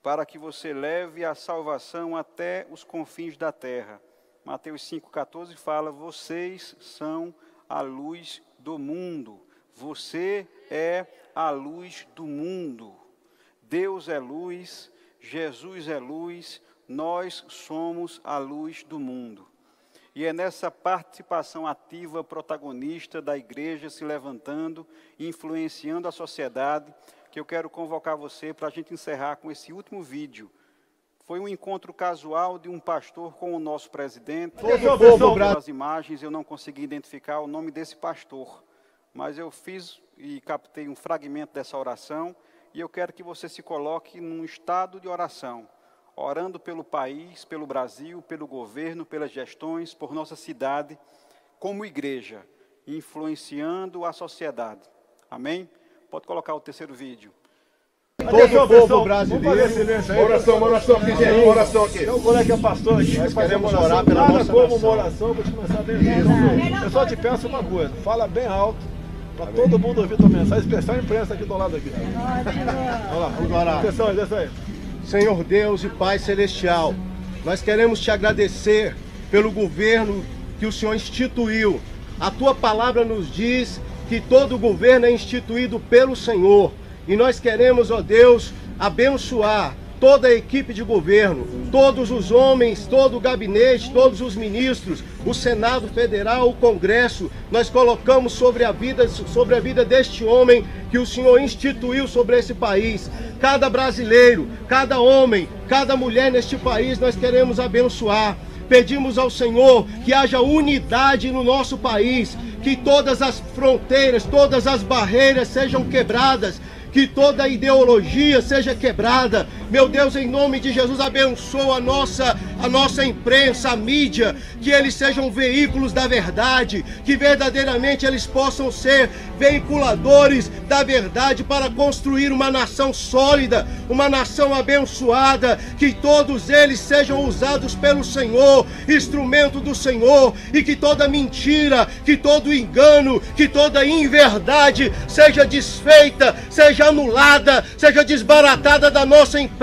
para que você leve a salvação até os confins da terra. Mateus 5,14 fala: Vocês são a luz do mundo. Você é a luz do mundo. Deus é luz, Jesus é luz, nós somos a luz do mundo. E é nessa participação ativa, protagonista da igreja se levantando, influenciando a sociedade, que eu quero convocar você para a gente encerrar com esse último vídeo foi um encontro casual de um pastor com o nosso presidente. Pelas imagens eu não consegui identificar o nome desse pastor, mas eu fiz e captei um fragmento dessa oração e eu quero que você se coloque num estado de oração, orando pelo país, pelo Brasil, pelo governo, pelas gestões, por nossa cidade, como igreja, influenciando a sociedade. Amém? Pode colocar o terceiro vídeo todo o povo brasileiro. Oração, oração aqui, gente. Oração aqui. Então, qual é que é pastor aqui? Nós queremos orar pela Nada nossa como uma oração, vou te começar bem. Eu só te peço uma coisa, fala bem alto, para todo mundo ouvir tua mensagem, especial a imprensa aqui do lado aqui. Vamos lá, vamos orar. Atenção, desce aí. Senhor Deus e Pai Celestial, nós queremos te agradecer pelo governo que o Senhor instituiu. A tua palavra nos diz que todo governo é instituído pelo Senhor. E nós queremos, ó Deus, abençoar toda a equipe de governo, todos os homens, todo o gabinete, todos os ministros, o Senado Federal, o Congresso, nós colocamos sobre a vida, sobre a vida deste homem que o Senhor instituiu sobre esse país. Cada brasileiro, cada homem, cada mulher neste país nós queremos abençoar. Pedimos ao Senhor que haja unidade no nosso país, que todas as fronteiras, todas as barreiras sejam quebradas, que toda ideologia seja quebrada. Meu Deus, em nome de Jesus, abençoa a nossa, a nossa imprensa, a mídia, que eles sejam veículos da verdade, que verdadeiramente eles possam ser veiculadores da verdade para construir uma nação sólida, uma nação abençoada, que todos eles sejam usados pelo Senhor, instrumento do Senhor, e que toda mentira, que todo engano, que toda inverdade seja desfeita, seja anulada, seja desbaratada da nossa imprensa,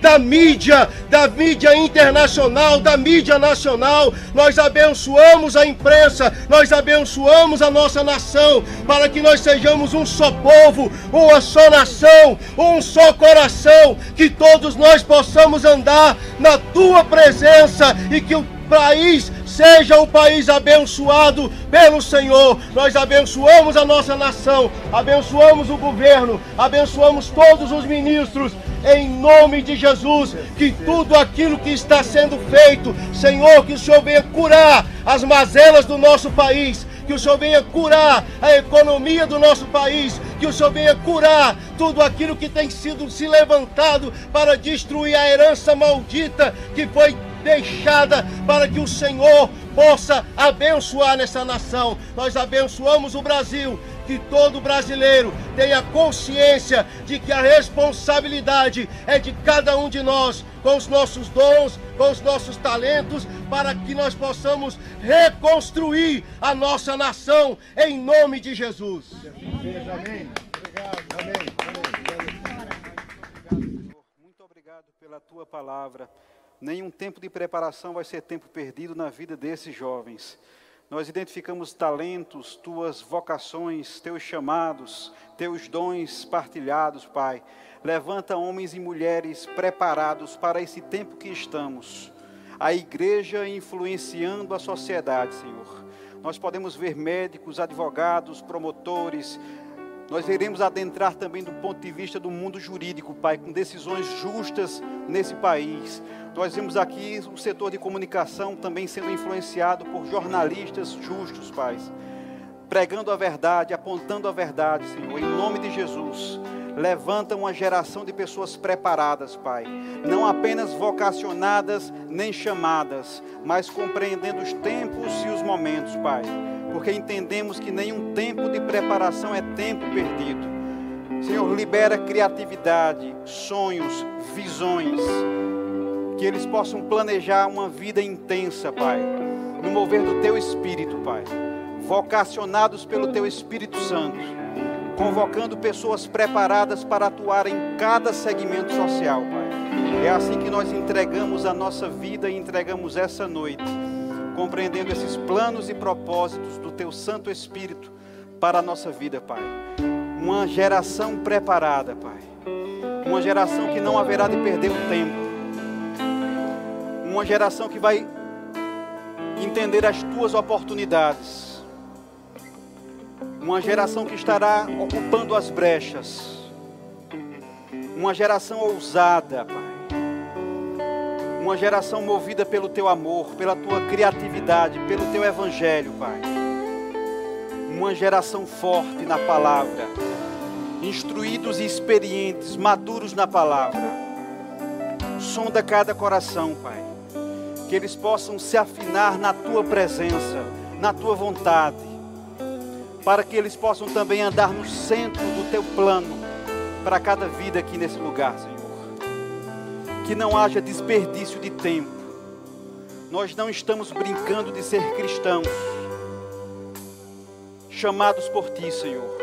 da mídia, da mídia internacional, da mídia nacional. Nós abençoamos a imprensa, nós abençoamos a nossa nação, para que nós sejamos um só povo, uma só nação, um só coração, que todos nós possamos andar na tua presença e que o país seja o país abençoado pelo Senhor. Nós abençoamos a nossa nação, abençoamos o governo, abençoamos todos os ministros, em nome de Jesus. Que tudo aquilo que está sendo feito, Senhor, que o Senhor venha curar as mazelas do nosso país que o Senhor venha curar a economia do nosso país, que o Senhor venha curar tudo aquilo que tem sido se levantado para destruir a herança maldita que foi deixada para que o Senhor possa abençoar nessa nação. Nós abençoamos o Brasil, que todo brasileiro tenha consciência de que a responsabilidade é de cada um de nós, com os nossos dons, com os nossos talentos, para que nós possamos reconstruir a nossa nação em nome de Jesus. Amém. Obrigado. Amém. Muito obrigado pela tua palavra. Nenhum tempo de preparação vai ser tempo perdido na vida desses jovens. Nós identificamos talentos, tuas vocações, teus chamados, teus dons partilhados, Pai. Levanta homens e mulheres preparados para esse tempo que estamos. A igreja influenciando a sociedade, Senhor. Nós podemos ver médicos, advogados, promotores, nós iremos adentrar também do ponto de vista do mundo jurídico, Pai, com decisões justas nesse país. Nós vemos aqui o setor de comunicação também sendo influenciado por jornalistas justos, Pai, pregando a verdade, apontando a verdade, Senhor, em nome de Jesus. Levanta uma geração de pessoas preparadas, Pai, não apenas vocacionadas nem chamadas, mas compreendendo os tempos e os momentos, Pai porque entendemos que nenhum tempo de preparação é tempo perdido. Senhor, libera criatividade, sonhos, visões, que eles possam planejar uma vida intensa, Pai, no mover do Teu Espírito, Pai, vocacionados pelo Teu Espírito Santo, convocando pessoas preparadas para atuar em cada segmento social, Pai. É assim que nós entregamos a nossa vida e entregamos essa noite compreendendo esses planos e propósitos do Teu Santo Espírito para a nossa vida, Pai. Uma geração preparada, Pai. Uma geração que não haverá de perder o tempo. Uma geração que vai entender as tuas oportunidades. Uma geração que estará ocupando as brechas. Uma geração ousada, Pai uma geração movida pelo teu amor, pela tua criatividade, pelo teu evangelho, Pai. Uma geração forte na palavra, instruídos e experientes, maduros na palavra. Sonda cada coração, Pai. Que eles possam se afinar na tua presença, na tua vontade, para que eles possam também andar no centro do teu plano para cada vida aqui nesse lugar, Senhor que não haja desperdício de tempo. Nós não estamos brincando de ser cristãos, chamados por Ti, Senhor.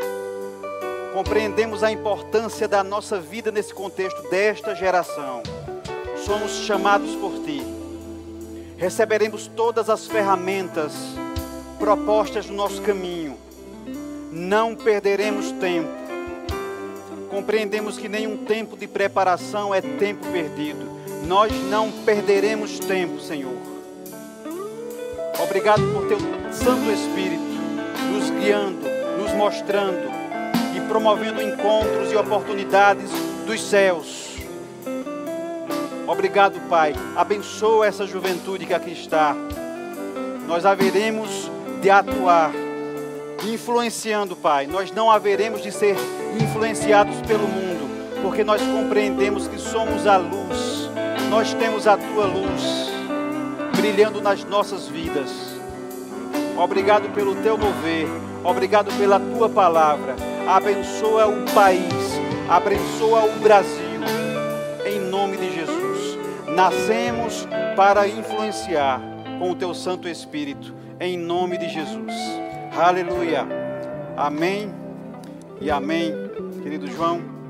Compreendemos a importância da nossa vida nesse contexto desta geração. Somos chamados por Ti. Receberemos todas as ferramentas propostas no nosso caminho. Não perderemos tempo compreendemos que nenhum tempo de preparação é tempo perdido. Nós não perderemos tempo, Senhor. Obrigado por teu Santo Espírito nos guiando, nos mostrando e promovendo encontros e oportunidades dos céus. Obrigado, Pai. Abençoa essa juventude que aqui está. Nós haveremos de atuar influenciando, Pai. Nós não haveremos de ser influenciados pelo mundo, porque nós compreendemos que somos a luz. Nós temos a tua luz brilhando nas nossas vidas. Obrigado pelo teu mover. Obrigado pela tua palavra. Abençoa o país. Abençoa o Brasil. Em nome de Jesus. Nascemos para influenciar com o teu Santo Espírito. Em nome de Jesus. Aleluia. Amém e amém. Querido João.